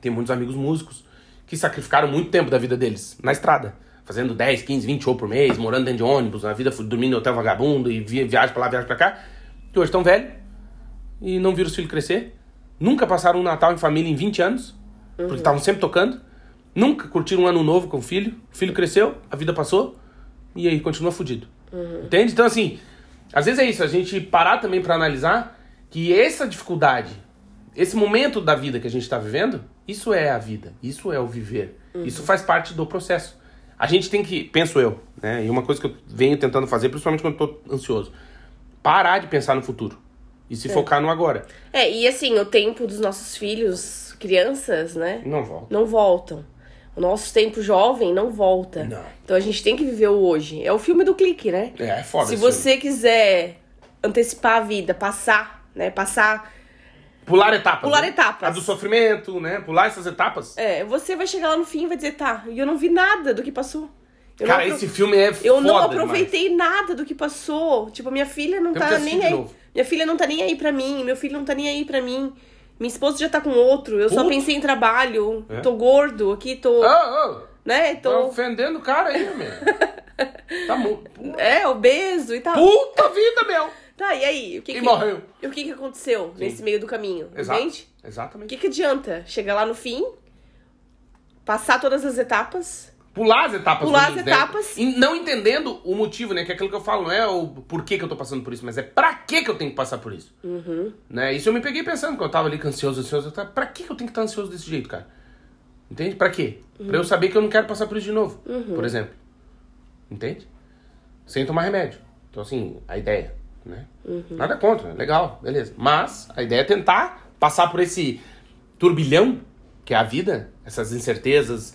Tem muitos amigos músicos que sacrificaram muito tempo da vida deles na estrada. Fazendo 10, 15, 20 shows por mês, morando dentro de ônibus, na vida dormindo em hotel vagabundo e via, viagem pra lá, viagem pra cá. Que hoje estão velhos e não viram os filhos crescer. Nunca passaram um Natal em família em 20 anos, porque estavam sempre tocando. Nunca curtiram um ano novo com o filho. O filho cresceu, a vida passou e aí continua fudido. Entende? Então, assim, às vezes é isso, a gente parar também pra analisar que essa dificuldade, esse momento da vida que a gente tá vivendo, isso é a vida, isso é o viver. Isso faz parte do processo. A gente tem que, penso eu, né? E uma coisa que eu venho tentando fazer, principalmente quando eu tô ansioso, parar de pensar no futuro e se focar no agora. É, e assim, o tempo dos nossos filhos, crianças, né? Não volta. Não voltam. O nosso tempo jovem não volta. Não. Então a gente tem que viver o hoje. É o filme do clique, né? É, é foda Se você quiser antecipar a vida, passar, né? Passar. Pular etapas. Pular né? etapas. A do sofrimento, né? Pular essas etapas. É, você vai chegar lá no fim e vai dizer, tá, e eu não vi nada do que passou. Eu Cara, esse filme é Eu não foda aproveitei nada do que passou. Tipo, minha filha não tá nem aí. novo. Minha filha não tá nem aí pra mim. Meu filho não tá nem aí pra mim. Minha esposa já tá com outro. Eu só Puta. pensei em trabalho. É? Tô gordo aqui, tô. Ô, ô, né? tá Tô. ofendendo o cara aí, meu. Tá mu... É, obeso e tal. Puta vida, meu! Tá, e aí? O que E que... morreu. E o que que aconteceu nesse meio do caminho? Exato. Entende? O Exatamente. que que adianta? Chegar lá no fim, passar todas as etapas. Pular as etapas. Pular as né? etapas. E não entendendo o motivo, né? Que é aquilo que eu falo, não é o porquê que eu tô passando por isso, mas é pra que que eu tenho que passar por isso. Uhum. Né? Isso eu me peguei pensando, quando eu tava ali ansioso, ansioso, eu tava, pra que que eu tenho que estar ansioso desse jeito, cara? Entende? Pra quê? Pra Uhum. eu saber que eu não quero passar por isso de novo, por exemplo. Entende? Sem tomar remédio. Então, assim, a ideia, né? Uhum. Nada contra, legal, beleza. Mas a ideia é tentar passar por esse turbilhão que é a vida, essas incertezas.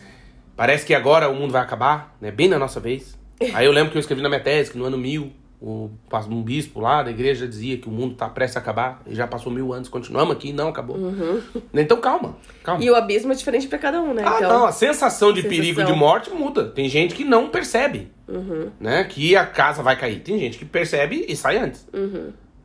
Parece que agora o mundo vai acabar, né? Bem na nossa vez. Aí eu lembro que eu escrevi na minha tese que no ano mil, o, um bispo lá da igreja dizia que o mundo tá prestes a acabar. E já passou mil anos, continuamos aqui, não acabou. Então calma, calma. E o abismo é diferente pra cada um, né? Ah, então, não, a sensação de sensação. perigo de morte muda. Tem gente que não percebe, né, que a casa vai cair. Tem gente que percebe e sai antes.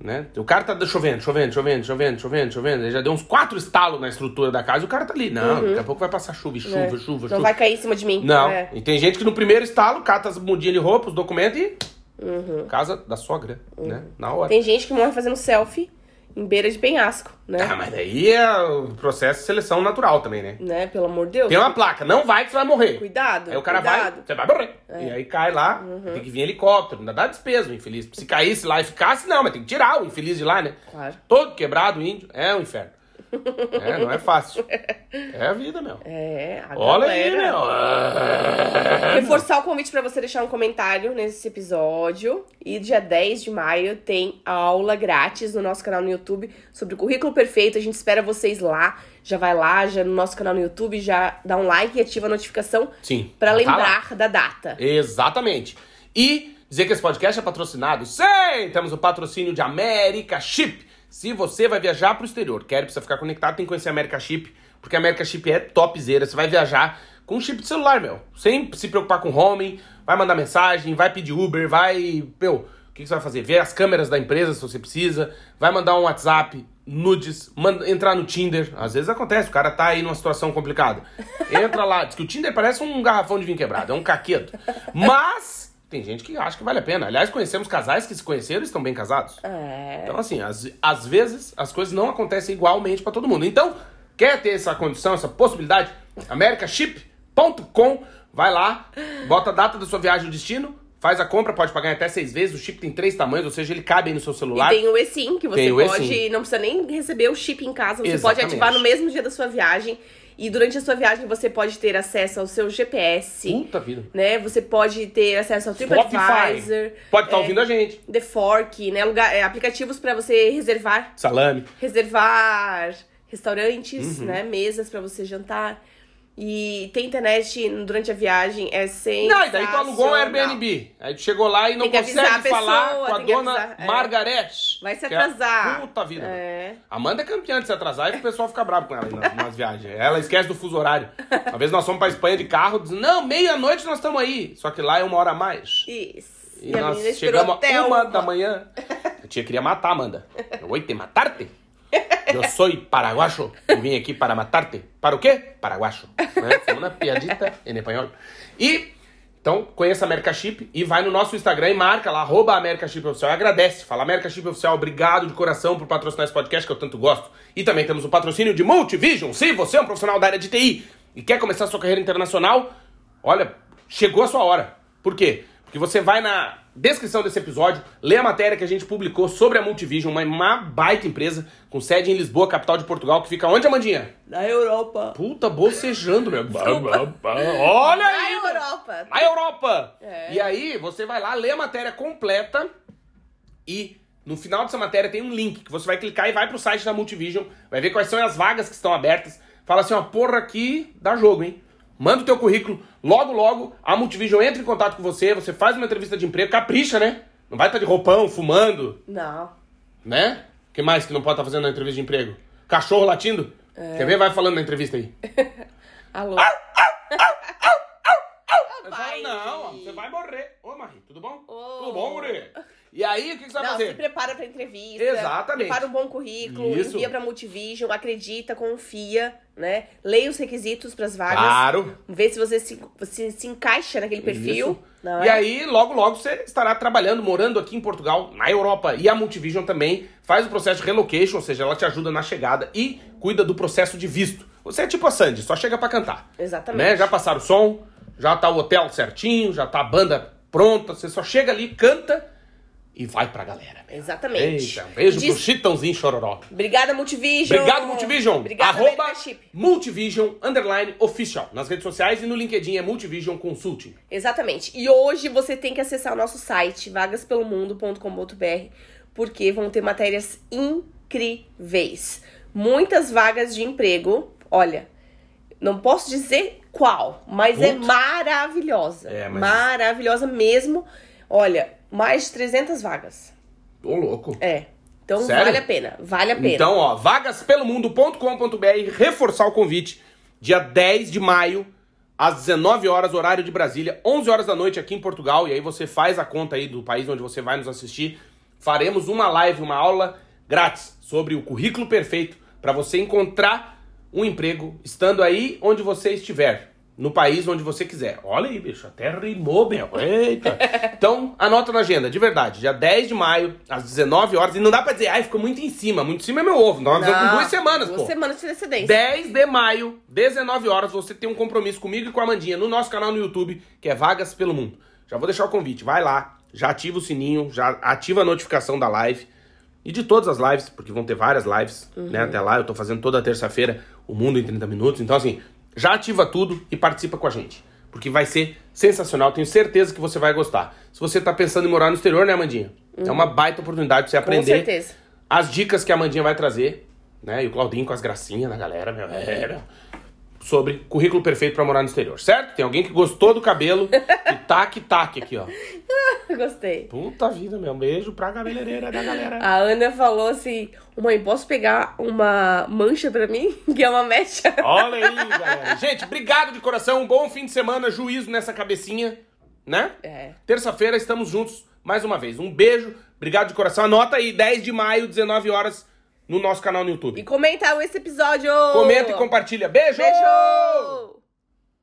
Né? O cara tá chovendo, chovendo, chovendo, chovendo, chovendo, chovendo. Ele já deu uns quatro estalos na estrutura da casa e o cara tá ali. Não, daqui a pouco vai passar chuva, chuva, É. chuva, Não chuva. vai cair em cima de mim. Não. É. E tem gente que no primeiro estalo cata as mudinhas de roupa, os documentos e. Uhum. Casa da sogra, né? Na hora. Tem gente que morre fazendo selfie em beira de penhasco, né? Ah, mas daí é o processo de seleção natural também, né? Né? Pelo amor de Deus. Tem uma placa, não vai que você vai morrer. Cuidado. Aí o cara cuidado. vai, você vai morrer. É. E aí cai lá, Uhum. tem que vir helicóptero, ainda dá despesa o infeliz. Se caísse lá e ficasse, não, mas tem que tirar o infeliz de lá, né? Claro. Todo quebrado, índio, é um inferno. É, não é fácil. É a vida, meu. É, a Olha aí, galera. meu. É. Reforçar o convite pra você deixar um comentário nesse episódio. E dia 10 de maio tem aula grátis no nosso canal no YouTube sobre o currículo perfeito. A gente espera vocês lá. Já vai lá, já no nosso canal no YouTube, já dá um like e ativa a notificação Sim. pra já tá lembrar da data. Exatamente. E dizer que esse podcast é patrocinado. Sim! Temos o patrocínio de América Chip. Se você vai viajar pro exterior, quer precisa ficar conectado, tem que conhecer a América Chip, porque a América Chip é topzera. Você vai viajar com chip de celular, meu. Sem se preocupar com roaming, vai mandar mensagem, vai pedir Uber, vai. Meu, o que que você vai fazer? Ver as câmeras da empresa se você precisa, vai mandar um WhatsApp, nudes, manda, entrar no Tinder. Às vezes acontece, o cara tá aí numa situação complicada. Entra lá, diz que o Tinder parece um garrafão de vinho quebrado, é um caqueto. Mas tem gente que acha que vale a pena. Aliás, conhecemos casais que se conheceram e estão bem casados. É. Então, assim, às, às vezes as coisas não acontecem igualmente pra todo mundo. Então, quer ter essa condição, essa possibilidade? americaship.com, vai lá, bota a data da sua viagem e o destino, faz a compra, pode pagar até seis vezes. O chip tem três tamanhos, ou seja, ele cabe aí no seu E celular. tem o eSIM, que você pode. Não precisa nem receber o chip em casa. Você Exatamente. pode ativar no mesmo dia da sua viagem. E durante a sua viagem você pode ter acesso ao seu GPS. Puta vida. Né? Você pode ter acesso ao. TripAdvisor. Pode estar é, ouvindo a gente. The Fork, né? Lugar, é, aplicativos pra você reservar, Salame. reservar restaurantes, Uhum. né? Mesas pra você jantar. E tem internet durante a viagem, é sem. Não, e daí tu alugou um Airbnb. Aí tu chegou lá e não consegue a falar pessoa, com a dona é. Margarete. Vai se é a atrasar. Puta vida. É. Amanda é campeã de se atrasar e o pessoal fica bravo com ela nas, nas viagens. Ela esquece do fuso horário. Uma vez nós fomos pra Espanha de carro, dizendo, não, meia-noite nós estamos aí. Só que lá é uma hora a mais. Isso. E, E, a nós chegamos a uma uma. da manhã. A tia queria matar, Amanda. Eu vou te matarte. Eu sou paraguacho e vim aqui para matarte. Para o quê? Paraguacho. Né? Foi uma piadita em espanhol. E, então, conheça a América Chip e vai no nosso Instagram e marca lá, arroba América Chip Oficial. E agradece. Fala América Chip Oficial, obrigado de coração por patrocinar esse podcast que eu tanto gosto. E também temos o patrocínio de Multivision. Se você é um profissional da área de TI e quer começar sua carreira internacional, olha, chegou a sua hora. Por quê? Porque você vai na descrição desse episódio, lê a matéria que a gente publicou sobre a Multivision, uma, uma baita empresa com sede em Lisboa, capital de Portugal, que fica onde, Amandinha? Na Europa. Puta, bocejando, meu. Olha Na aí! meu. Europa. Na Europa! É. E aí, você vai lá, lê a matéria completa e no final dessa matéria tem um link que você vai clicar e vai pro site da Multivision, vai ver quais são as vagas que estão abertas. Fala assim, ó, porra, aqui dá jogo, hein? Manda o teu currículo, logo, logo, a Multivision entra em contato com você, você faz uma entrevista de emprego, capricha, né? Não vai estar de roupão, fumando, Não. né? O que mais que não pode estar fazendo na entrevista de emprego? Cachorro latindo? É. Quer ver? Vai falando na entrevista aí. Alô. Ele fala, Vai. não, ó, você vai morrer. Ô, Marie, tudo bom? Ô. Tudo bom, Guri? E aí, o que, que você vai Não, fazer? se prepara pra entrevista. Exatamente. Prepara um bom currículo, Isso. envia pra Multivision, acredita, confia, né? Leia os requisitos pras vagas. Claro. Vê se você se, você se encaixa naquele perfil. E é? aí, logo, logo, você estará trabalhando, morando aqui em Portugal, na Europa. E a Multivision também faz o processo de relocation, ou seja, ela te ajuda na chegada e cuida do processo de visto. Você é tipo a Sandy, só chega pra cantar. Exatamente. Né? Já passaram o som, já tá o hotel certinho, já tá a banda pronta. Você só chega ali, canta e vai pra galera. meu. Exatamente. Eita, um beijo Diz- pro Chitãozinho Chororó. Obrigada, Multivision. Obrigado, Multivision. Obrigada, Arroba. Multivision, underline, official. Nas redes sociais e no LinkedIn é Multivision Consulting. Exatamente. E hoje você tem que acessar o nosso site, vagaspelomundo.com.br, porque vão ter matérias incríveis. Muitas vagas de emprego. Olha, não posso dizer qual, mas é maravilhosa. É, mas- Maravilhosa mesmo. Olha, mais de 300 vagas. Ô, louco. É. Então Sério? vale a pena, vale a pena. Então, ó, vagaspelomundo.com.br, reforçar o convite, dia 10 de maio, às 19 horas, horário de Brasília, 11 horas da noite aqui em Portugal, e aí você faz a conta aí do país onde você vai nos assistir, faremos uma live, uma aula grátis sobre o currículo perfeito para você encontrar um emprego estando aí onde você estiver no país onde você quiser. Olha aí, bicho, até rimou, meu. Eita. Então, anota na agenda, de verdade. Dia 10 de maio, às 19 horas. E não dá pra dizer, ai, ficou muito em cima. Muito em cima é meu ovo. Nós vamos com duas semanas, duas pô. semanas de antecedência. 10 de maio, 19 horas, você tem um compromisso comigo e com a Amandinha no nosso canal no YouTube, que é Vagas pelo Mundo. Já vou deixar o convite. Vai lá, já ativa o sininho, já ativa a notificação da live. E de todas as lives, porque vão ter várias lives, né? Até lá, eu tô fazendo toda terça-feira o Mundo em 30 Minutos. Então, assim, já ativa tudo e participa com a gente. Porque vai ser sensacional, tenho certeza que você vai gostar. Se você tá pensando em morar no exterior, né, Amandinha? É uma baita oportunidade pra você aprender certeza. as dicas que a Amandinha vai trazer, né? E o Claudinho com as gracinhas da galera, meu. É, meu. Sobre currículo perfeito pra morar no exterior, certo? Tem alguém que gostou do cabelo e taque aqui, ó. Gostei. Puta vida, meu. Beijo pra cabeleireira da galera. A Ana falou assim: Mãe, posso pegar uma mancha pra mim? Que é uma mecha. Olha aí, galera. Gente, obrigado de coração. Um bom fim de semana. Juízo nessa cabecinha, né? É. Terça-feira estamos juntos mais uma vez. Um beijo. Obrigado de coração. Anota aí, 10 de maio, 19 horas, no nosso canal no YouTube. E comenta esse episódio. Comenta e compartilha. Beijo! Beijo!